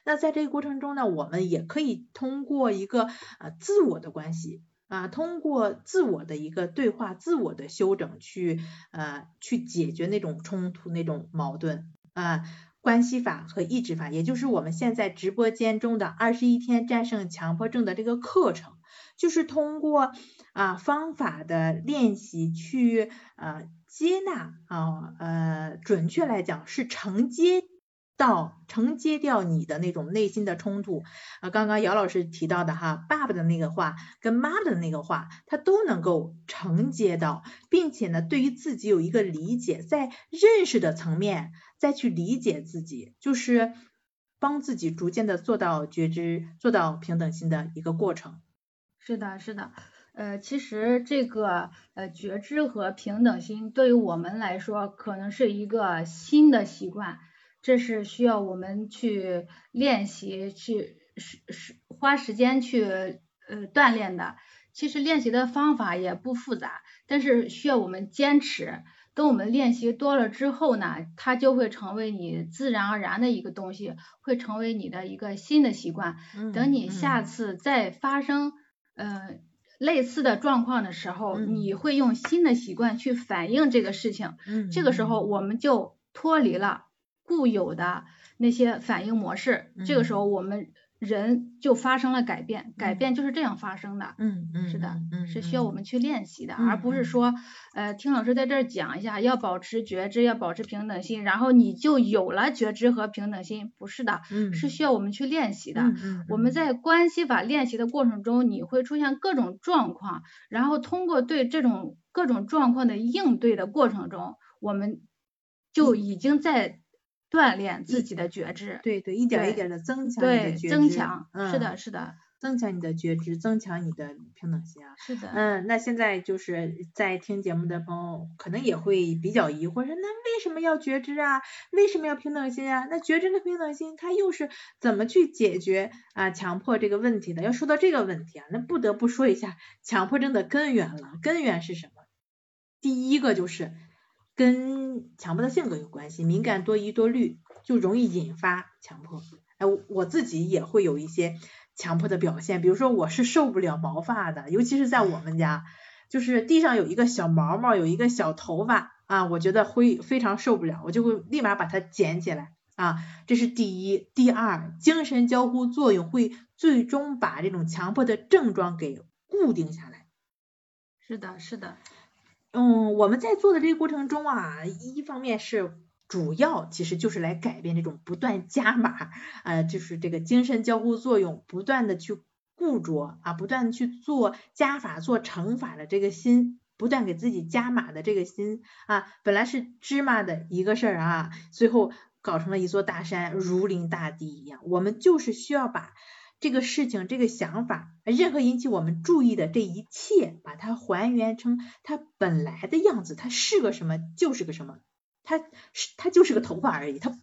那在这个过程中呢，我们也可以通过一个呃自我的关系啊，通过自我的一个对话、自我的修整，去呃去解决那种冲突、那种矛盾啊。关系法和意志法，也就是我们现在直播间中的二十一天战胜强迫症的这个课程，就是通过啊方法的练习去呃接纳啊呃准确来讲是承接。到承接掉你的那种内心的冲突啊，刚刚姚老师提到的哈，爸爸的那个话跟妈的那个话，他都能够承接到，并且呢，对于自己有一个理解，在认识的层面再去理解自己，就是帮自己逐渐的做到觉知，做到平等心的一个过程。是的，是的，呃，其实这个呃觉知和平等心对于我们来说，可能是一个新的习惯。这是需要我们去练习，去是是花时间去呃锻炼的。其实练习的方法也不复杂，但是需要我们坚持。等我们练习多了之后呢，它就会成为你自然而然的一个东西，会成为你的一个新的习惯。等你下次再发生呃类似的状况的时候，你会用新的习惯去反映这个事情。这个时候我们就脱离了。固有的那些反应模式，这个时候我们人就发生了改变，改变就是这样发生的。嗯嗯，是的，是需要我们去练习的，而不是说呃听老师在这儿讲一下，要保持觉知，要保持平等心，然后你就有了觉知和平等心，不是的，是需要我们去练习的。我们在关系法练习的过程中，你会出现各种状况，然后通过对这种各种状况的应对的过程中，我们就已经在。锻炼自己的觉知，对对，一点一点的增强你的觉知，增强，是的，是的，增强你的觉知，增强你的平等心啊。是的，嗯，那现在就是在听节目的朋友，可能也会比较疑惑，说那为什么要觉知啊？为什么要平等心啊？那觉知和平等心，它又是怎么去解决啊强迫这个问题的？要说到这个问题啊，那不得不说一下强迫症的根源了。根源是什么？第一个就是。跟强迫的性格有关系，敏感多疑多虑，就容易引发强迫。哎，我自己也会有一些强迫的表现，比如说我是受不了毛发的，尤其是在我们家，就是地上有一个小毛毛，有一个小头发啊，我觉得会非常受不了，我就会立马把它捡起来啊。这是第一，第二，精神交互作用会最终把这种强迫的症状给固定下来。是的，是的。嗯，我们在做的这个过程中啊，一方面是主要其实就是来改变这种不断加码，呃，就是这个精神交互作用不断的去固着啊，不断的去做加法做乘法的这个心，不断给自己加码的这个心啊，本来是芝麻的一个事儿啊，最后搞成了一座大山，如临大敌一样。我们就是需要把。这个事情，这个想法，任何引起我们注意的这一切，把它还原成它本来的样子，它是个什么就是个什么，它是它就是个头发而已，它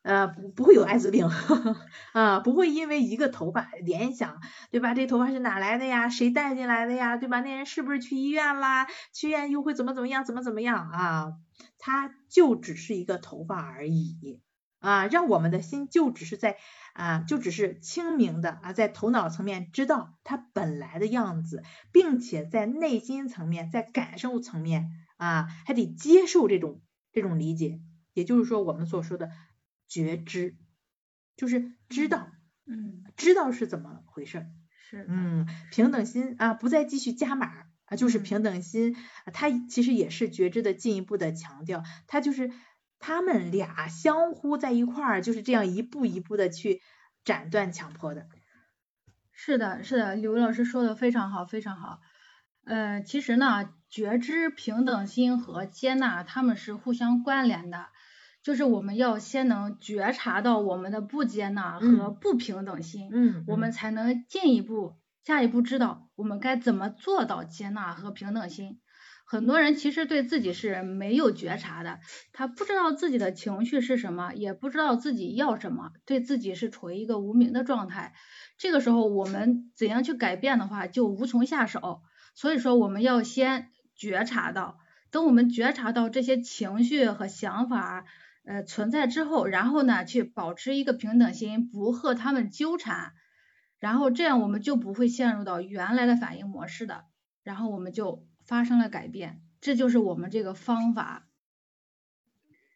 呃不会有艾滋病 啊，不会因为一个头发联想，对吧？这头发是哪来的呀？谁带进来的呀？对吧？那人是不是去医院啦？去医院又会怎么怎么样？怎么怎么样啊？它就只是一个头发而已。啊，让我们的心就只是在啊，就只是清明的啊，在头脑层面知道它本来的样子，并且在内心层面，在感受层面啊，还得接受这种这种理解，也就是说我们所说的觉知，就是知道，嗯，知道是怎么回事，是，嗯，平等心啊，不再继续加码啊，就是平等心，它其实也是觉知的进一步的强调，它就是。他们俩相互在一块儿，就是这样一步一步的去斩断强迫的。是的，是的，刘老师说的非常好，非常好。呃，其实呢，觉知、平等心和接纳，他们是互相关联的。就是我们要先能觉察到我们的不接纳和不平等心，嗯，我们才能进一步、下一步知道我们该怎么做到接纳和平等心。很多人其实对自己是没有觉察的，他不知道自己的情绪是什么，也不知道自己要什么，对自己是处于一个无名的状态。这个时候我们怎样去改变的话，就无从下手。所以说我们要先觉察到，等我们觉察到这些情绪和想法呃存在之后，然后呢去保持一个平等心，不和他们纠缠，然后这样我们就不会陷入到原来的反应模式的。然后我们就发生了改变。这就是我们这个方法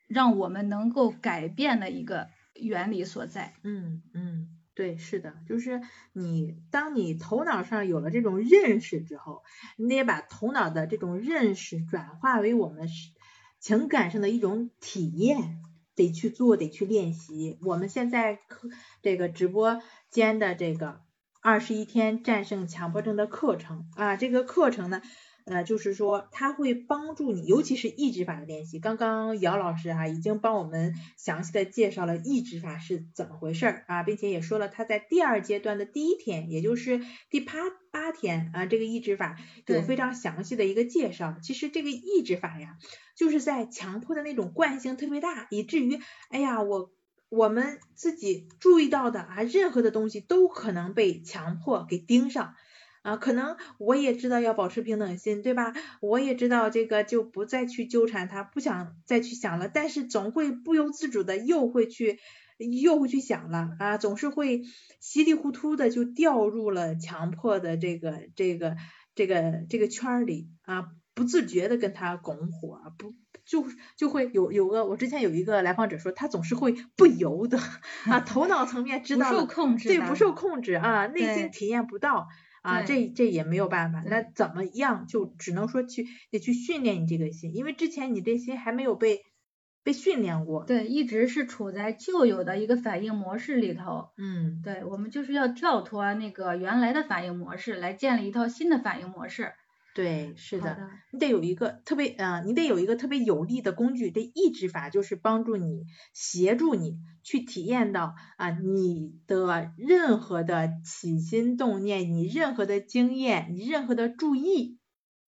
让我们能够改变的一个原理所在。嗯嗯，对，是的，就是你当你头脑上有了这种认识之后，你得把头脑的这种认识转化为我们情感上的一种体验，得去做，得去练习。我们现在课这个直播间的这个二十一天战胜强迫症的课程啊，这个课程呢。呃，就是说，它会帮助你，尤其是抑制法的练习。刚刚姚老师哈已经帮我们详细的介绍了抑制法是怎么回事儿啊，并且也说了他在第二阶段的第一天，也就是第八八天啊，这个抑制法有非常详细的一个介绍。其实这个抑制法呀，就是在强迫的那种惯性特别大，以至于，哎呀，我我们自己注意到的啊，任何的东西都可能被强迫给盯上。啊，可能我也知道要保持平等心，对吧？我也知道这个就不再去纠缠他，不想再去想了，但是总会不由自主的又会去，又会去想了啊，总是会稀里糊涂的就掉入了强迫的这个这个这个这个圈里啊，不自觉的跟他拱火，不就就会有有个我之前有一个来访者说，他总是会不由得 啊，头脑层面知道不受控制，对，不受控制啊，内心体验不到。啊，这这也没有办法，那怎么样就只能说去得去训练你这个心，因为之前你这心还没有被被训练过。对，一直是处在旧有的一个反应模式里头。嗯，对，我们就是要跳脱那个原来的反应模式，来建立一套新的反应模式。对，是的，你得有一个特别，嗯，你得有一个特别有力的工具，这抑制法就是帮助你，协助你去体验到啊，你的任何的起心动念，你任何的经验，你任何的注意，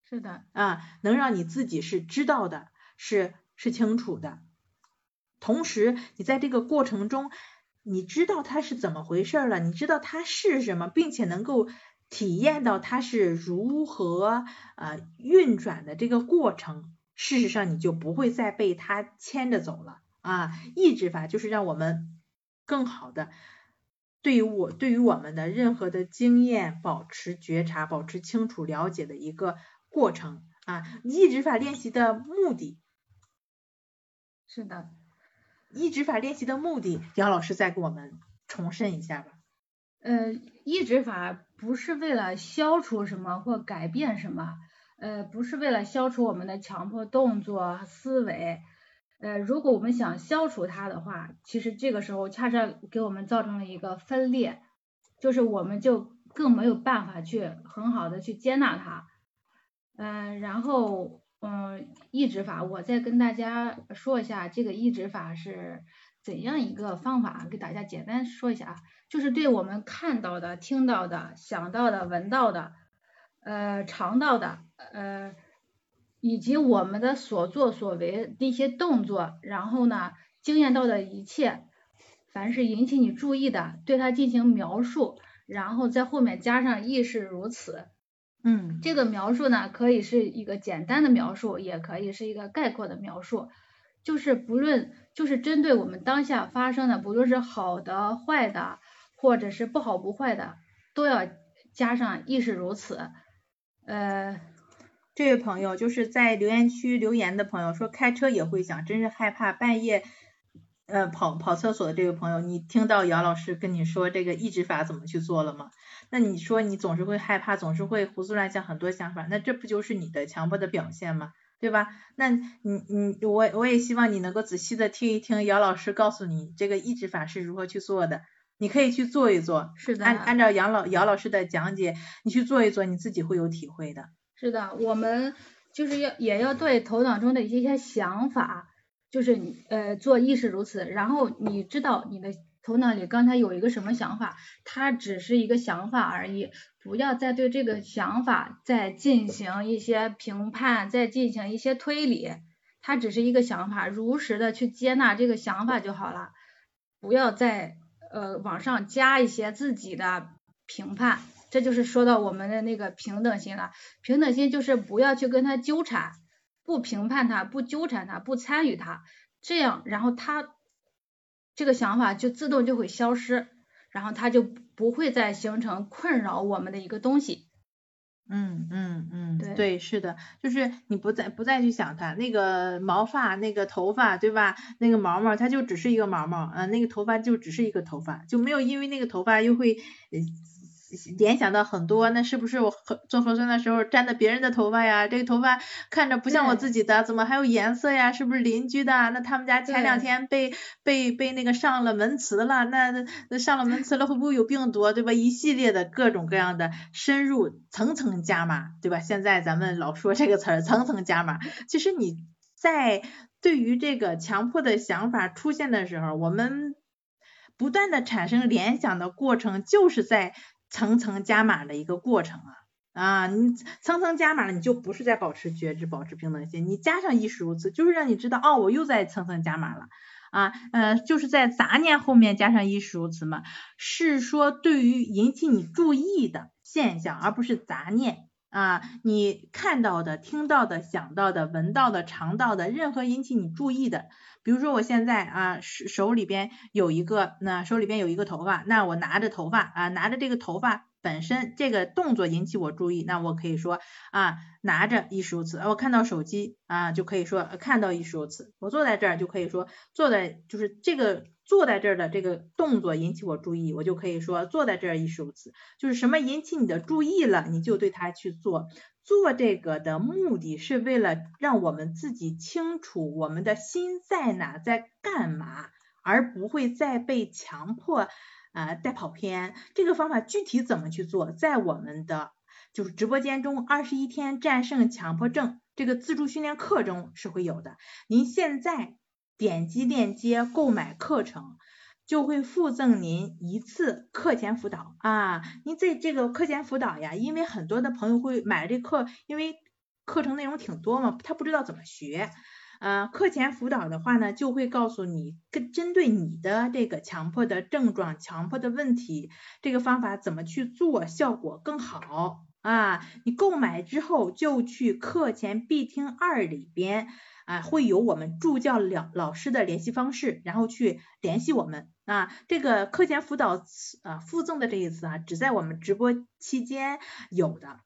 是的，啊，能让你自己是知道的，是是清楚的，同时你在这个过程中，你知道它是怎么回事了，你知道它是什么，并且能够。体验到它是如何呃运转的这个过程，事实上你就不会再被它牵着走了啊。抑制法就是让我们更好的对于我对于我们的任何的经验保持觉察、保持清楚了解的一个过程啊。抑制法练习的目的，是的，抑制法练习的目的，杨老师再给我们重申一下吧。呃，抑制法不是为了消除什么或改变什么，呃，不是为了消除我们的强迫动作思维，呃，如果我们想消除它的话，其实这个时候恰恰给我们造成了一个分裂，就是我们就更没有办法去很好的去接纳它，嗯，然后嗯，抑制法，我再跟大家说一下这个抑制法是。怎样一个方法？给大家简单说一下啊，就是对我们看到的、听到的、想到的、闻到的、呃尝到的，呃以及我们的所作所为那些动作，然后呢经验到的一切，凡是引起你注意的，对它进行描述，然后在后面加上亦是如此。嗯，这个描述呢，可以是一个简单的描述，也可以是一个概括的描述。就是不论就是针对我们当下发生的，不论是好的、坏的，或者是不好不坏的，都要加上亦是如此。呃，这位朋友就是在留言区留言的朋友说开车也会想，真是害怕半夜呃跑跑厕所的这位朋友，你听到姚老师跟你说这个抑制法怎么去做了吗？那你说你总是会害怕，总是会胡思乱想很多想法，那这不就是你的强迫的表现吗？对吧？那你你我我也希望你能够仔细的听一听姚老师告诉你这个抑制法是如何去做的，你可以去做一做，是的，按按照杨老姚老师的讲解，你去做一做，你自己会有体会的。是的，我们就是要也要对头脑中的一些想法，就是呃做意识如此，然后你知道你的。头脑里刚才有一个什么想法，它只是一个想法而已，不要再对这个想法再进行一些评判，再进行一些推理，它只是一个想法，如实的去接纳这个想法就好了，不要再呃往上加一些自己的评判，这就是说到我们的那个平等心了，平等心就是不要去跟他纠缠，不评判他，不纠缠他，不参与他，这样然后他。这个想法就自动就会消失，然后他就不会再形成困扰我们的一个东西。嗯嗯嗯，对对，是的，就是你不再不再去想它那个毛发、那个头发，对吧？那个毛毛，它就只是一个毛毛，啊，那个头发就只是一个头发，就没有因为那个头发又会呃联想到很多，那是不是我核做核酸的时候粘的别人的头发呀？这个头发看着不像我自己的，怎么还有颜色呀？是不是邻居的？那他们家前两天被被被那个上了门磁了，那那上了门磁了会不会有病毒，对吧？一系列的各种各样的深入层层加码，对吧？现在咱们老说这个词儿层层加码，其实你在对于这个强迫的想法出现的时候，我们不断的产生联想的过程，就是在层层加码的一个过程啊。啊，你层层加码了，你就不是在保持觉知、保持平等心，你加上亦是如此，就是让你知道，哦，我又在层层加码了。啊，呃，就是在杂念后面加上亦是如此嘛，是说对于引起你注意的现象，而不是杂念啊，你看到的、听到的、想到的、闻到的、尝到的，任何引起你注意的，比如说我现在啊手手里边有一个，那手里边有一个头发，那我拿着头发啊，拿着这个头发本身这个动作引起我注意，那我可以说啊拿着亦是如此，我看到手机啊就可以说看到亦是如此，我坐在这儿就可以说坐在就是这个坐在这儿的这个动作引起我注意，我就可以说坐在这儿亦是如此，就是什么引起你的注意了，你就对它去做。做这个的目的是为了让我们自己清楚我们的心在哪，在干嘛，而不会再被强迫啊、呃再跑偏。这个方法具体怎么去做，在我们的就是直播间中二十一天战胜强迫症这个自助训练课中是会有的。您现在点击链接购买课程。就会附赠您一次课前辅导啊！您在这个课前辅导呀，因为很多的朋友会买这课，因为课程内容挺多嘛，他不知道怎么学。呃，课前辅导的话呢，就会告诉你跟针对你的这个强迫的症状、强迫的问题，这个方法怎么去做，效果更好啊！你购买之后就去课前必听二里边啊，会有我们助教老老师的联系方式，然后去联系我们。啊，这个课前辅导啊附赠的这一次啊，只在我们直播期间有的。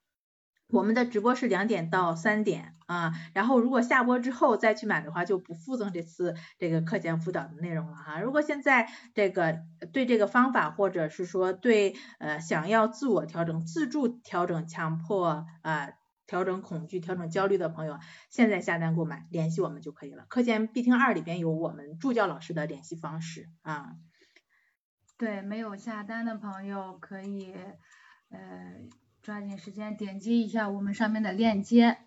我们的直播是两点到三点啊，然后如果下播之后再去买的话，就不附赠这次这个课前辅导的内容了哈。如果现在这个对这个方法，或者是说对呃想要自我调整、自助调整强迫啊、调整恐惧、调整焦虑的朋友，现在下单购买，联系我们就可以了。课件必听二里边有我们助教老师的联系方式啊。对，没有下单的朋友可以呃抓紧时间点击一下我们上面的链接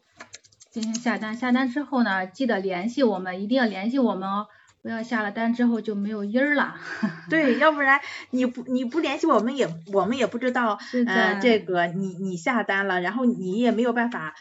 进行下单。下单之后呢，记得联系我们，一定要联系我们哦，不要下了单之后就没有音儿了。对，要不然你不你不联系我们也我们也不知道呃这个你你下单了，然后你也没有办法。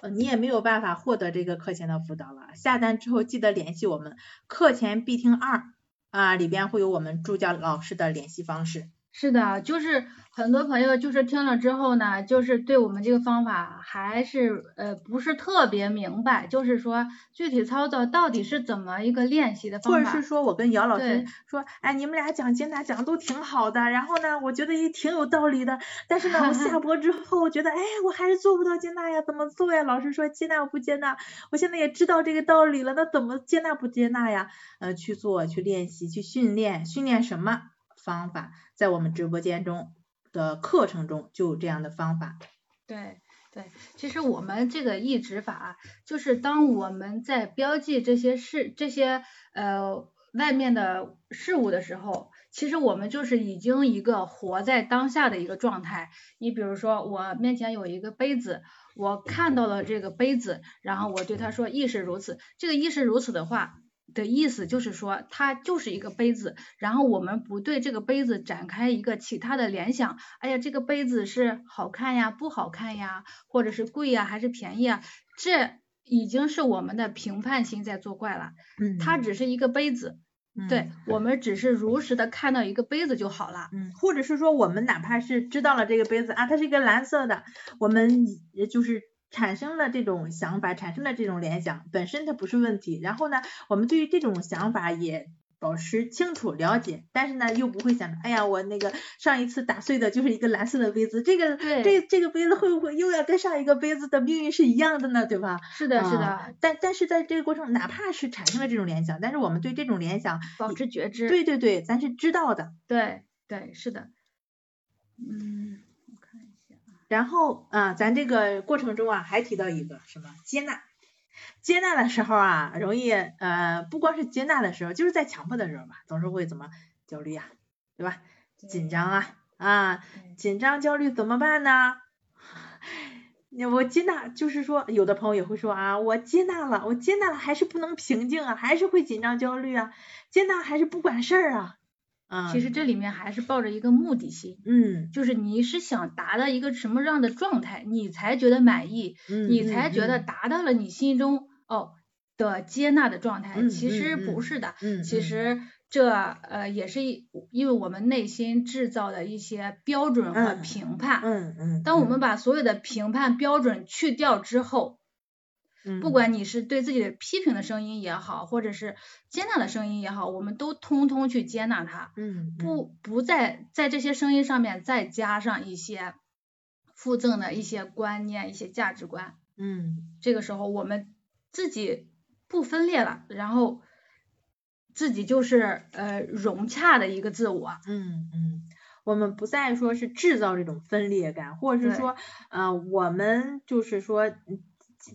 呃你也没有办法获得这个课前的辅导了。下单之后记得联系我们，课前必听二啊，里边会有我们助教老师的联系方式。是的，就是很多朋友就是听了之后呢，就是对我们这个方法还是呃不是特别明白，就是说具体操作到底是怎么一个练习的方法。或者是说我跟姚老师说，哎，你们俩讲接纳讲的都挺好的，然后呢，我觉得也挺有道理的，但是呢，我下 播之后，我觉得，哎，我还是做不到接纳呀，怎么做呀？老师说接纳不接纳，我现在也知道这个道理了，那怎么接纳不接纳呀？呃，去做，去练习，去训练，训练什么方法？在我们直播间中的课程中就有这样的方法。对对，其实我们这个意指法，就是当我们在标记这些事、这些呃外面的事物的时候，其实我们就是已经一个活在当下的一个状态。你比如说，我面前有一个杯子，我看到了这个杯子，然后我对它说“亦是如此”。这个“亦是如此”的话。的意思就是说，它就是一个杯子，然后我们不对这个杯子展开一个其他的联想。哎呀，这个杯子是好看呀，不好看呀，或者是贵呀，还是便宜啊？这已经是我们的评判心在作怪了。嗯它只是一个杯子，嗯对我们只是如实的看到一个杯子就好了。嗯，或者是说我们哪怕是知道了这个杯子啊，它是一个蓝色的，我们也就是产生了这种想法，产生了这种联想，本身它不是问题。然后呢，我们对于这种想法也保持清楚了解，但是呢又不会想着，哎呀，我那个上一次打碎的就是一个蓝色的杯子，这个这这个杯子会不会又要跟上一个杯子的命运是一样的呢？对吧？是的，是的。但但是在这个过程，哪怕是产生了这种联想，但是我们对这种联想保持觉知。对对对，咱是知道的。对对，是的。嗯。然后啊，咱这个过程中啊，还提到一个什么接纳。接纳的时候啊，容易呃，不光是接纳的时候，就是在强迫的时候吧，总是会怎么焦虑啊，对吧？紧张啊啊，紧张焦虑怎么办呢？我接纳，就是说，有的朋友也会说啊，我接纳了，我接纳了，还是不能平静啊，还是会紧张焦虑啊，接纳还是不管事儿啊。其实这里面还是抱着一个目的性，嗯，就是你是想达到一个什么样的状态，你才觉得满意，你才觉得达到了你心中哦的接纳的状态。其实不是的，其实这呃也是因为我们内心制造的一些标准和评判。嗯嗯。当我们把所有的评判标准去掉之后。不管你是对自己的批评的声音也好，或者是接纳的声音也好，我们都通通去接纳它。嗯，不不在在这些声音上面再加上一些附赠的一些观念、一些价值观。嗯，这个时候我们自己不分裂了，然后自己就是呃融洽的一个自我。嗯嗯，我们不再说是制造这种分裂感，或者是说呃我们就是说。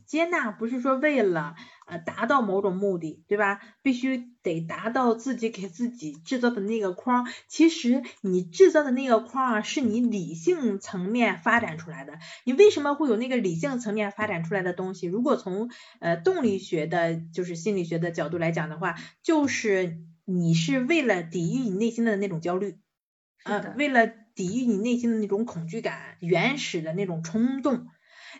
接纳不是说为了呃达到某种目的，对吧？必须得达到自己给自己制造的那个框。其实你制造的那个框啊，是你理性层面发展出来的。你为什么会有那个理性层面发展出来的东西？如果从呃动力学的，就是心理学的角度来讲的话，就是你是为了抵御你内心的那种焦虑，呃，为了抵御你内心的那种恐惧感、原始的那种冲动。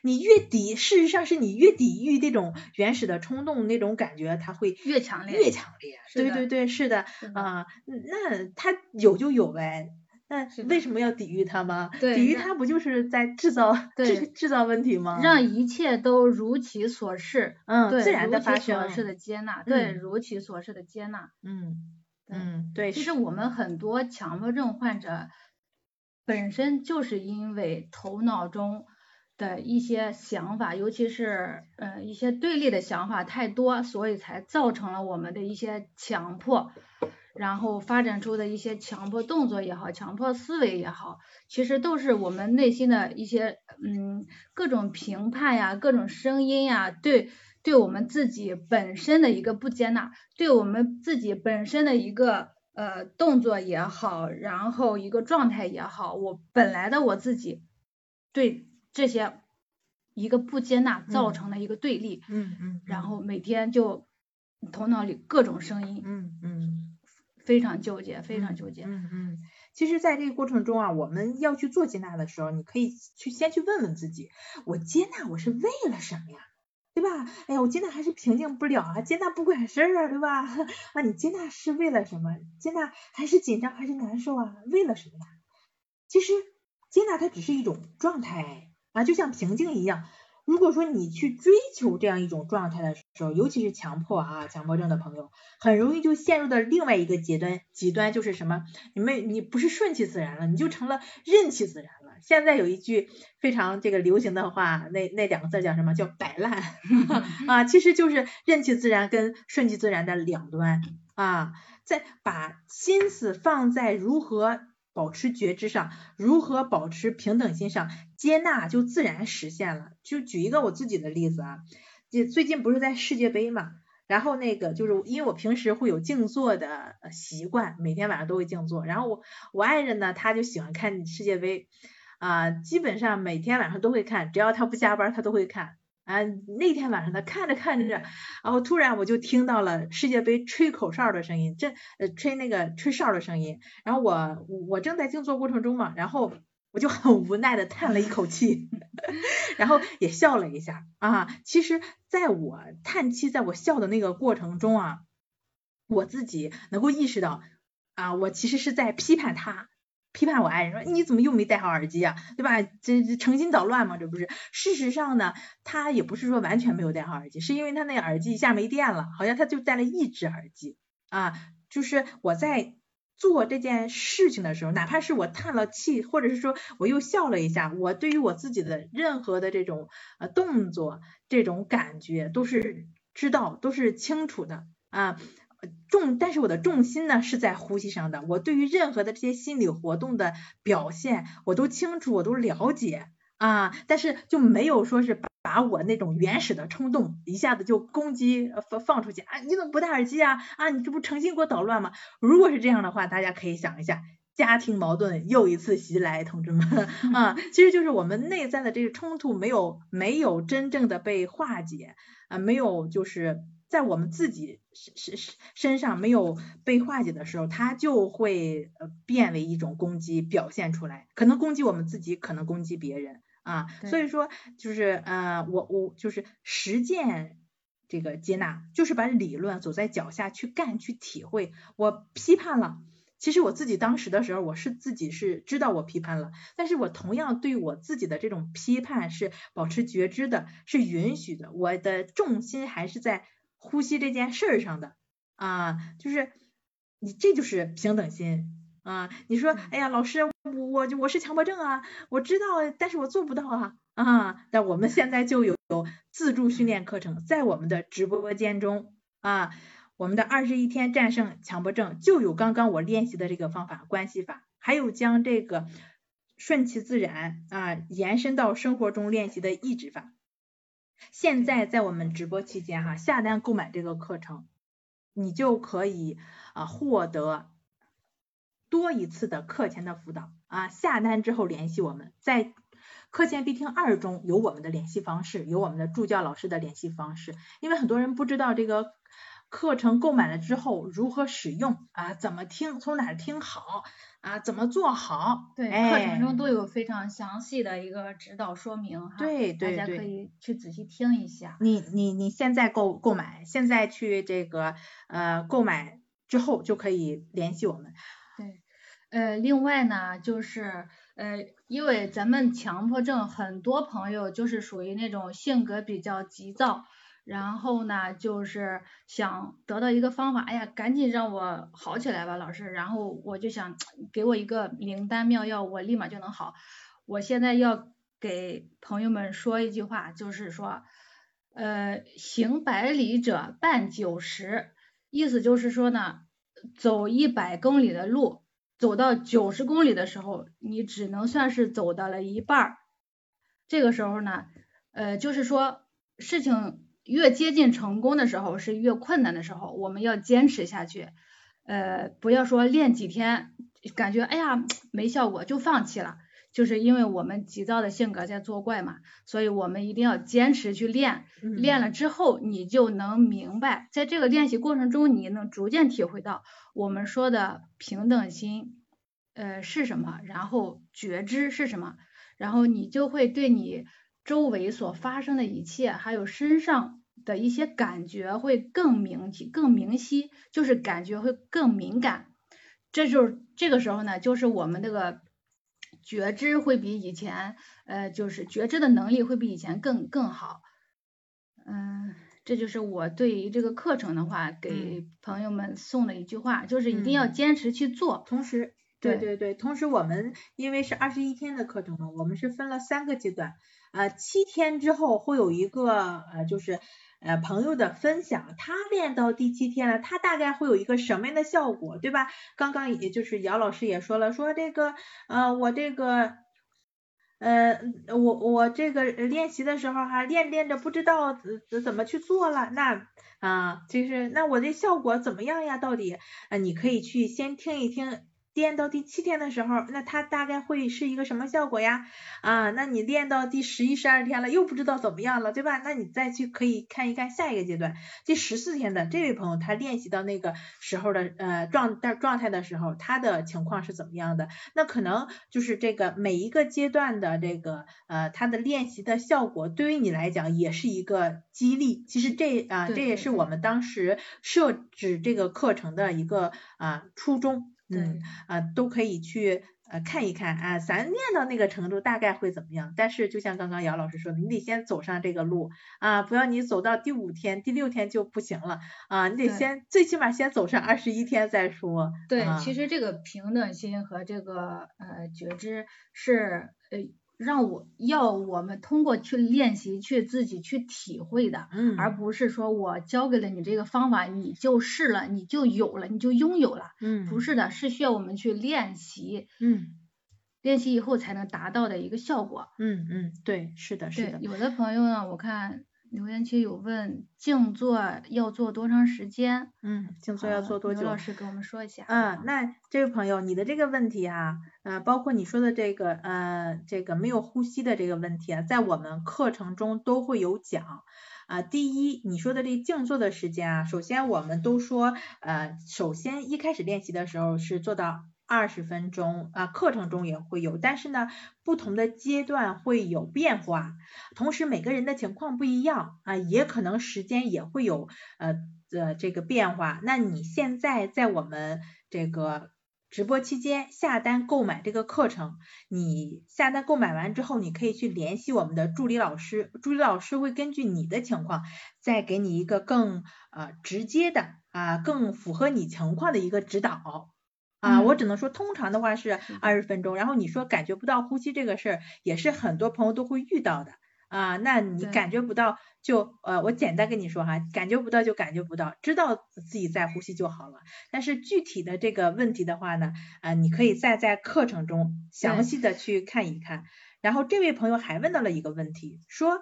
你越抵，事实上是你越抵御这种原始的冲动，那种感觉，它会越强烈，越强烈。对对对，是的啊，那它有就有呗，那为什么要抵御它吗？抵御它不就是在制造 制制造问题吗？让一切都如其所是，嗯，自然的发生，是的接纳，对，如其所是的接纳，嗯嗯，对。其实我们很多强迫症患者本身就是因为头脑中。的一些想法，尤其是呃一些对立的想法太多，所以才造成了我们的一些强迫，然后发展出的一些强迫动作也好，强迫思维也好，其实都是我们内心的一些嗯各种评判呀，各种声音呀，对对我们自己本身的一个不接纳，对我们自己本身的一个呃动作也好，然后一个状态也好，我本来的我自己对。这些一个不接纳造成的一个对立，嗯嗯，然后每天就头脑里各种声音，嗯嗯，非常纠结，非常纠结，嗯嗯。其实，在这个过程中啊，我们要去做接纳的时候，你可以去先去问问自己，我接纳我是为了什么呀？对吧？哎呀，我接纳还是平静不了啊，接纳不管事儿啊，对吧？啊，你接纳是为了什么？接纳还是紧张还是难受啊？为了什么呀？其实接纳它只是一种状态。啊，就像平静一样，如果说你去追求这样一种状态的时候，尤其是强迫啊、强迫症的朋友，很容易就陷入到另外一个极端，极端就是什么？你们你不是顺其自然了，你就成了任其自然了。现在有一句非常这个流行的话，那那两个字叫什么？叫摆烂 啊，其实就是任其自然跟顺其自然的两端啊，在把心思放在如何。保持觉知上，如何保持平等心上，接纳就自然实现了。就举一个我自己的例子啊，就最近不是在世界杯嘛，然后那个就是因为我平时会有静坐的习惯，每天晚上都会静坐，然后我我爱人呢他就喜欢看世界杯啊，基本上每天晚上都会看，只要他不加班他都会看。啊，那天晚上他看着看着，然后突然我就听到了世界杯吹口哨的声音，这呃吹那个吹哨的声音，然后我我正在静坐过程中嘛，然后我就很无奈的叹了一口气，然后也笑了一下啊。其实在我叹气，在我笑的那个过程中啊，我自己能够意识到啊，我其实是在批判他。批判我爱人说你怎么又没戴好耳机啊，对吧？这这成心捣乱嘛，这不是？事实上呢，他也不是说完全没有戴好耳机，是因为他那耳机一下没电了，好像他就戴了一只耳机啊。就是我在做这件事情的时候，哪怕是我叹了气，或者是说我又笑了一下，我对于我自己的任何的这种呃动作，这种感觉都是知道，都是清楚的啊。重，但是我的重心呢是在呼吸上的。我对于任何的这些心理活动的表现，我都清楚，我都了解啊。但是就没有说是把把我那种原始的冲动一下子就攻击放放出去啊！你怎么不戴耳机啊？啊，你这不诚心给我捣乱吗？如果是这样的话，大家可以想一下，家庭矛盾又一次袭来，同志们 啊，其实就是我们内在的这个冲突没有没有真正的被化解啊，没有就是。在我们自己身身身上没有被化解的时候，它就会呃变为一种攻击表现出来，可能攻击我们自己，可能攻击别人啊。所以说就是呃我我就是实践这个接纳，就是把理论走在脚下去干去体会。我批判了，其实我自己当时的时候，我是自己是知道我批判了，但是我同样对我自己的这种批判是保持觉知的，是允许的，我的重心还是在。呼吸这件事儿上的啊，就是你这就是平等心啊。你说，哎呀，老师，我我我是强迫症啊，我知道，但是我做不到啊啊。但我们现在就有有自助训练课程，在我们的直播间中啊，我们的二十一天战胜强迫症就有刚刚我练习的这个方法关系法，还有将这个顺其自然啊延伸到生活中练习的抑制法。现在在我们直播期间哈，下单购买这个课程，你就可以啊获得多一次的课前的辅导啊。下单之后联系我们，在课前必听二中有我们的联系方式，有我们的助教老师的联系方式。因为很多人不知道这个课程购买了之后如何使用啊，怎么听，从哪听好。啊，怎么做好？对，课程中都有非常详细的一个指导说明哈，对对对，大家可以去仔细听一下。你你你现在购购买，现在去这个呃购买之后就可以联系我们。对，呃，另外呢，就是呃，因为咱们强迫症很多朋友就是属于那种性格比较急躁。然后呢，就是想得到一个方法，哎呀，赶紧让我好起来吧，老师。然后我就想给我一个灵丹妙药，我立马就能好。我现在要给朋友们说一句话，就是说，呃，行百里者半九十，意思就是说呢，走一百公里的路，走到九十公里的时候，你只能算是走到了一半儿。这个时候呢，呃，就是说事情。越接近成功的时候是越困难的时候，我们要坚持下去，呃，不要说练几天，感觉哎呀没效果就放弃了，就是因为我们急躁的性格在作怪嘛，所以我们一定要坚持去练，练了之后你就能明白，在这个练习过程中，你能逐渐体会到我们说的平等心，呃是什么，然后觉知是什么，然后你就会对你。周围所发生的一切，还有身上的一些感觉会更明晰、更明晰，就是感觉会更敏感。这就是这个时候呢，就是我们这个觉知会比以前，呃，就是觉知的能力会比以前更更好。嗯，这就是我对于这个课程的话，给朋友们送的一句话，就是一定要坚持去做。同时，对对对，同时我们因为是二十一天的课程嘛，我们是分了三个阶段。呃，七天之后会有一个呃，就是呃朋友的分享，他练到第七天了，他大概会有一个什么样的效果，对吧？刚刚也就是姚老师也说了，说这个呃我这个呃我我这个练习的时候哈，练练着不知道怎怎怎么去做了，那啊就是那我这效果怎么样呀？到底啊你可以去先听一听。练到第七天的时候，那它大概会是一个什么效果呀？啊，那你练到第十一、十二天了，又不知道怎么样了，对吧？那你再去可以看一看下一个阶段，第十四天的这位朋友，他练习到那个时候的呃状态状态的时候，他的情况是怎么样的？那可能就是这个每一个阶段的这个呃他的练习的效果，对于你来讲也是一个激励。其实这啊这也是我们当时设置这个课程的一个啊初衷。嗯啊，都可以去呃看一看啊，咱练到那个程度大概会怎么样？但是就像刚刚姚老师说的，你得先走上这个路啊，不要你走到第五天、第六天就不行了啊，你得先最起码先走上二十一天再说。对，啊其实这个平等心和这个呃觉知是呃让我要我们通过去练习去自己去体会的，嗯，而不是说我教给了你这个方法，你就试了，你就有了，你就拥有了。嗯不是的，是需要我们去练习，嗯练习以后才能达到的一个效果。嗯嗯，对，是的，是的，，有的朋友呢，我看留言区有问静坐要做多长时间？嗯，静坐要好做多久刘老？师给我们说一下。嗯，那这位朋友，你的这个问题啊，呃，包括你说的这个呃，这个没有呼吸的这个问题啊，在我们课程中都会有讲。啊，第一，你说的这静坐的时间啊，首先我们都说，呃，首先一开始练习的时候是做到二十分钟，啊，课程中也会有，但是呢，不同的阶段会有变化，同时每个人的情况不一样啊，也可能时间也会有呃呃这个变化。那你现在在我们这个直播期间下单购买这个课程，你下单购买完之后，你可以去联系我们的助理老师，助理老师会根据你的情况，再给你一个更呃直接的啊更符合你情况的一个指导。啊，嗯我只能说，通常的话是二十分钟，然后你说感觉不到呼吸这个事儿，也是很多朋友都会遇到的啊。那你感觉不到就呃，我简单跟你说哈，感觉不到就感觉不到，知道自己在呼吸就好了。但是具体的这个问题的话呢，啊，你可以再在课程中详细的去看一看。然后这位朋友还问到了一个问题，说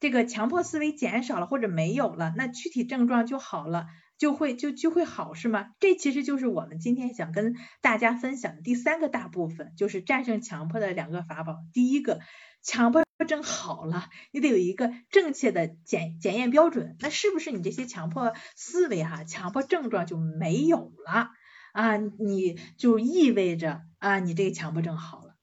这个强迫思维减少了或者没有了，那躯体症状就好了。就会就就会好是吗？这其实就是我们今天想跟大家分享的第三个大部分，就是战胜强迫的两个法宝。第一个，强迫症好了，你得有一个正确的检检验标准，那是不是你这些强迫思维哈、强迫症状就没有了啊？你就意味着啊，你这个强迫症好了。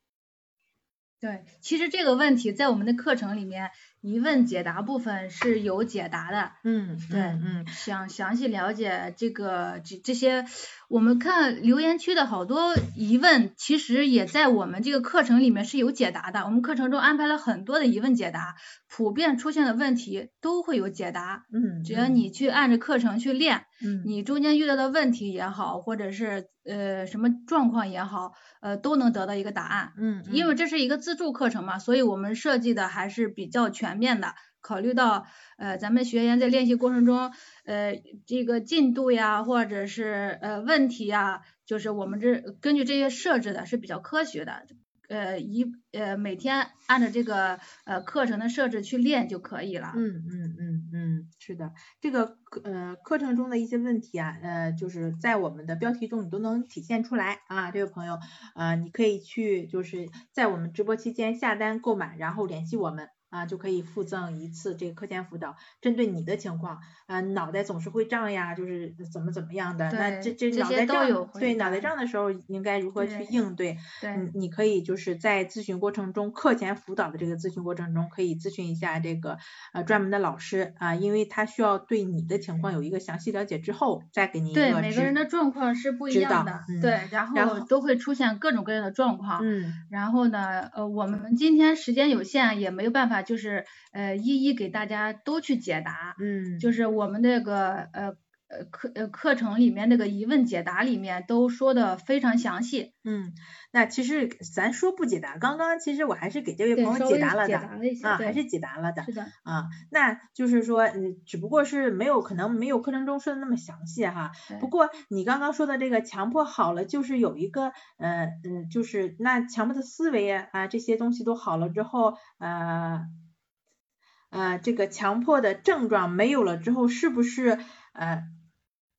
对，其实这个问题在我们的课程里面疑问解答部分是有解答的。嗯，对嗯嗯想详细了解这个这这些，我们看留言区的好多疑问，其实也在我们这个课程里面是有解答的。我们课程中安排了很多的疑问解答，普遍出现的问题都会有解答。嗯，只要你去按着课程去练，嗯你中间遇到的问题也好，或者是呃什么状况也好，呃都能得到一个答案。嗯，因为这是一个自助课程嘛，所以我们设计的还是比较全面的，考虑到呃咱们学员在练习过程中，呃这个进度呀，或者是呃问题呀，就是我们这根据这些设置的是比较科学的，呃一呃每天按照这个呃课程的设置去练就可以了。嗯嗯嗯嗯，是的，这个呃课程中的一些问题啊，呃，就是在我们的标题中你都能体现出来啊，这位朋友，呃，你可以去就是在我们直播期间下单购买，然后联系我们。啊，就可以附赠一次这个课前辅导，针对你的情况，呃，脑袋总是会胀呀，就是怎么怎么样的，那这这脑袋胀，有对脑袋胀的时候应该如何去应对？对你你可以就是在咨询过程中，课前辅导的这个咨询过程中，可以咨询一下这个呃专门的老师啊，因为他需要对你的情况有一个详细了解之后，再给你一个指每个人的状况是不一样的，嗯对，然然后后都会出现各种各样的状况。嗯然后呢，呃，我们今天时间有限，也没有办法就是呃一一给大家都去解答，嗯。就是我们那个呃呃课呃课程里面那个疑问解答里面都说的非常详细，嗯，那其实咱说不解答，刚刚其实我还是给这位，朋友解答了的啊，还是解答了的是的，啊，那就是说，嗯，只不过是没有可能没有课程中说的那么详细哈。不过你刚刚说的这个强迫好了，就是有一个，呃嗯，就是那强迫的思维啊啊这些东西都好了之后，呃呃这个强迫的症状没有了之后，是不是呃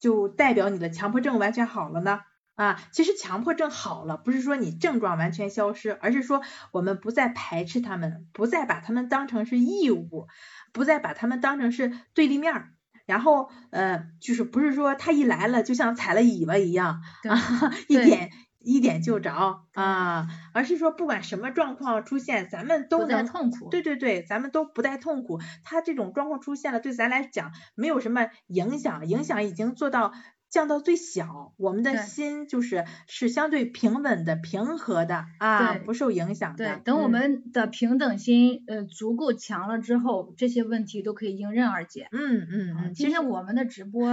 就代表你的强迫症完全好了呢？啊，其实强迫症好了，不是说你症状完全消失，而是说我们不再排斥他们，不再把他们当成是异物，不再把他们当成是对立面儿。然后呃，就是不是说他一来了就像踩了尾巴一样啊，一点一点就着啊，而是说不管什么状况出现，咱们都能痛苦，对对对，咱们都不带痛苦。他这种状况出现了，对咱来讲没有什么影响，影响已经做到降到最小，我们的心就是是相对平稳的、平和的啊，不受影响的。对，等我嗯们的平等心呃足够强了之后，这些问题都可以迎刃而解。嗯嗯啊嗯，其实今天我们的直播，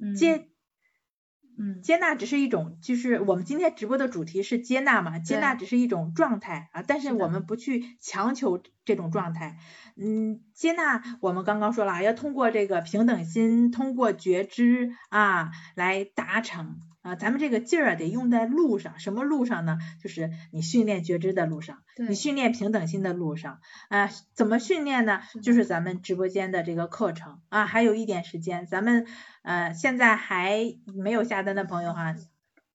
嗯，接嗯，接纳只是一种，就是我们今天直播的主题是接纳嘛，接纳只是一种状态啊，但是我们不去强求这种状态。嗯，接纳我们刚刚说了啊，要通过这个平等心，通过觉知啊来达成啊。咱们这个劲儿啊得用在路上，什么路上呢？就是你训练觉知的路上，你训练平等心的路上啊。怎么训练呢就是咱们直播间的这个课程啊，还有一点时间，咱们呃现在还没有下单的朋友哈，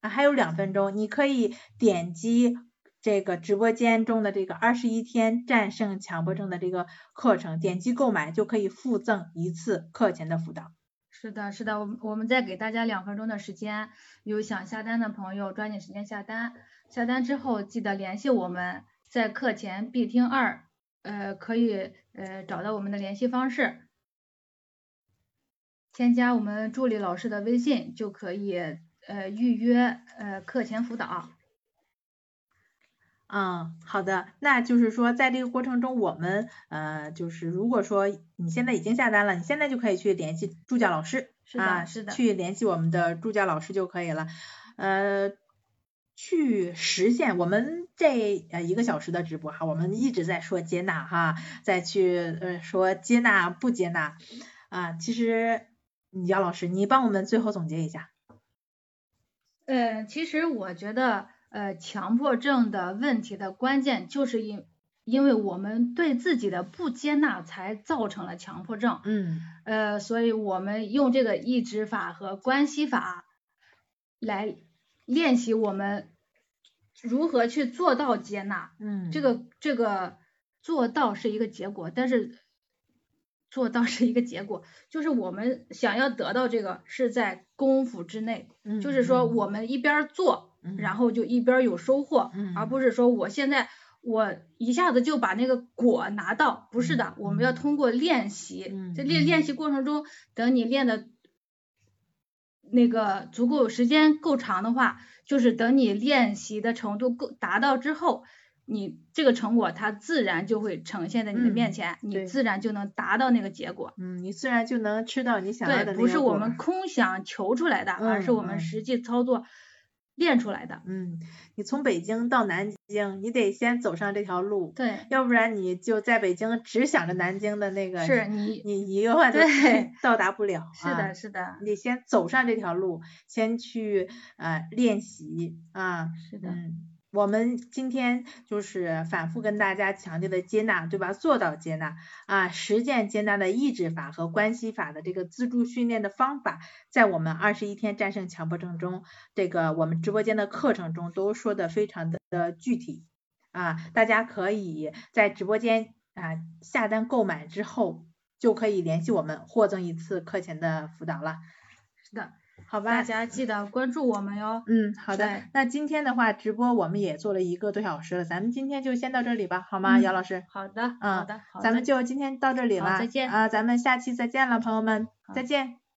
啊还有两分钟，你可以点击这个直播间中的这个二十一天战胜强迫症的这个课程，点击购买就可以附赠一次课前的辅导。是的，是的，我我们再给大家两分钟的时间，有想下单的朋友抓紧时间下单，下单之后记得联系我们，在课前必听二，呃，可以呃找到我们的联系方式，添加我们助理老师的微信就可以呃预约呃课前辅导。嗯，好的，那就是说，在这个过程中，我们呃，就是如果说你现在已经下单了，你现在就可以去联系助教老师是的啊，是的去联系我们的助教老师就可以了，呃，去实现我们这呃一个小时的直播哈，我们一直在说接纳哈，再去呃说接纳不接纳。啊，其实姚老师，你帮我们最后总结一下。呃，其实我觉得，呃，强迫症的问题的关键就是因因为我们对自己的不接纳，才造成了强迫症。嗯呃，所以我们用这个抑制法和关系法来练习我们如何去做到接纳。嗯，这个这个做到是一个结果，但是做到是一个结果，就是我们想要得到这个是在功夫之内。嗯就是说嗯我们一边儿做，嗯然后就一边儿有收获，嗯。而不是说我现在我一下子就把那个果拿到，不是的，嗯我们要嗯。通过练习，嗯在练嗯。练习过程中，等你练的那个足够时间够长的话，就是等你练习的程度够达到之后。你这个成果它自然就会呈现在你的面嗯前，对。你自然就能达到那个结果。嗯，你自然就能吃到你想要的对，不是我们空想求出来的，而是我们实际操作练出来的。嗯，你从北京到南京，你得先走上这条路，对，要不然你就在北京只想着南京的那个，是你你你永远都对到达不了。是的，啊是的，你得先走上这条路，先去呃练习啊，是的，嗯。我们今天就是反复跟大家强调的接纳，对吧？做到接纳啊，实践接纳的抑制法和关系法的这个自助训练的方法，在我们二十一天战胜强迫症中，这个我们直播间的课程中都说的非常的的具体。啊，大家可以在直播间啊下单购买之后，就可以联系我们获赠一次课前的辅导了，是的，好吧？大家记得关注我们哟。嗯，好的。那今天的话，直播我们也做了一个多小时了，咱们今天就先到这里吧，好吗，嗯姚老师？好的，嗯好的，好的，咱们就今天到这里了，再见啊，咱们下期再见了，朋友们，再见。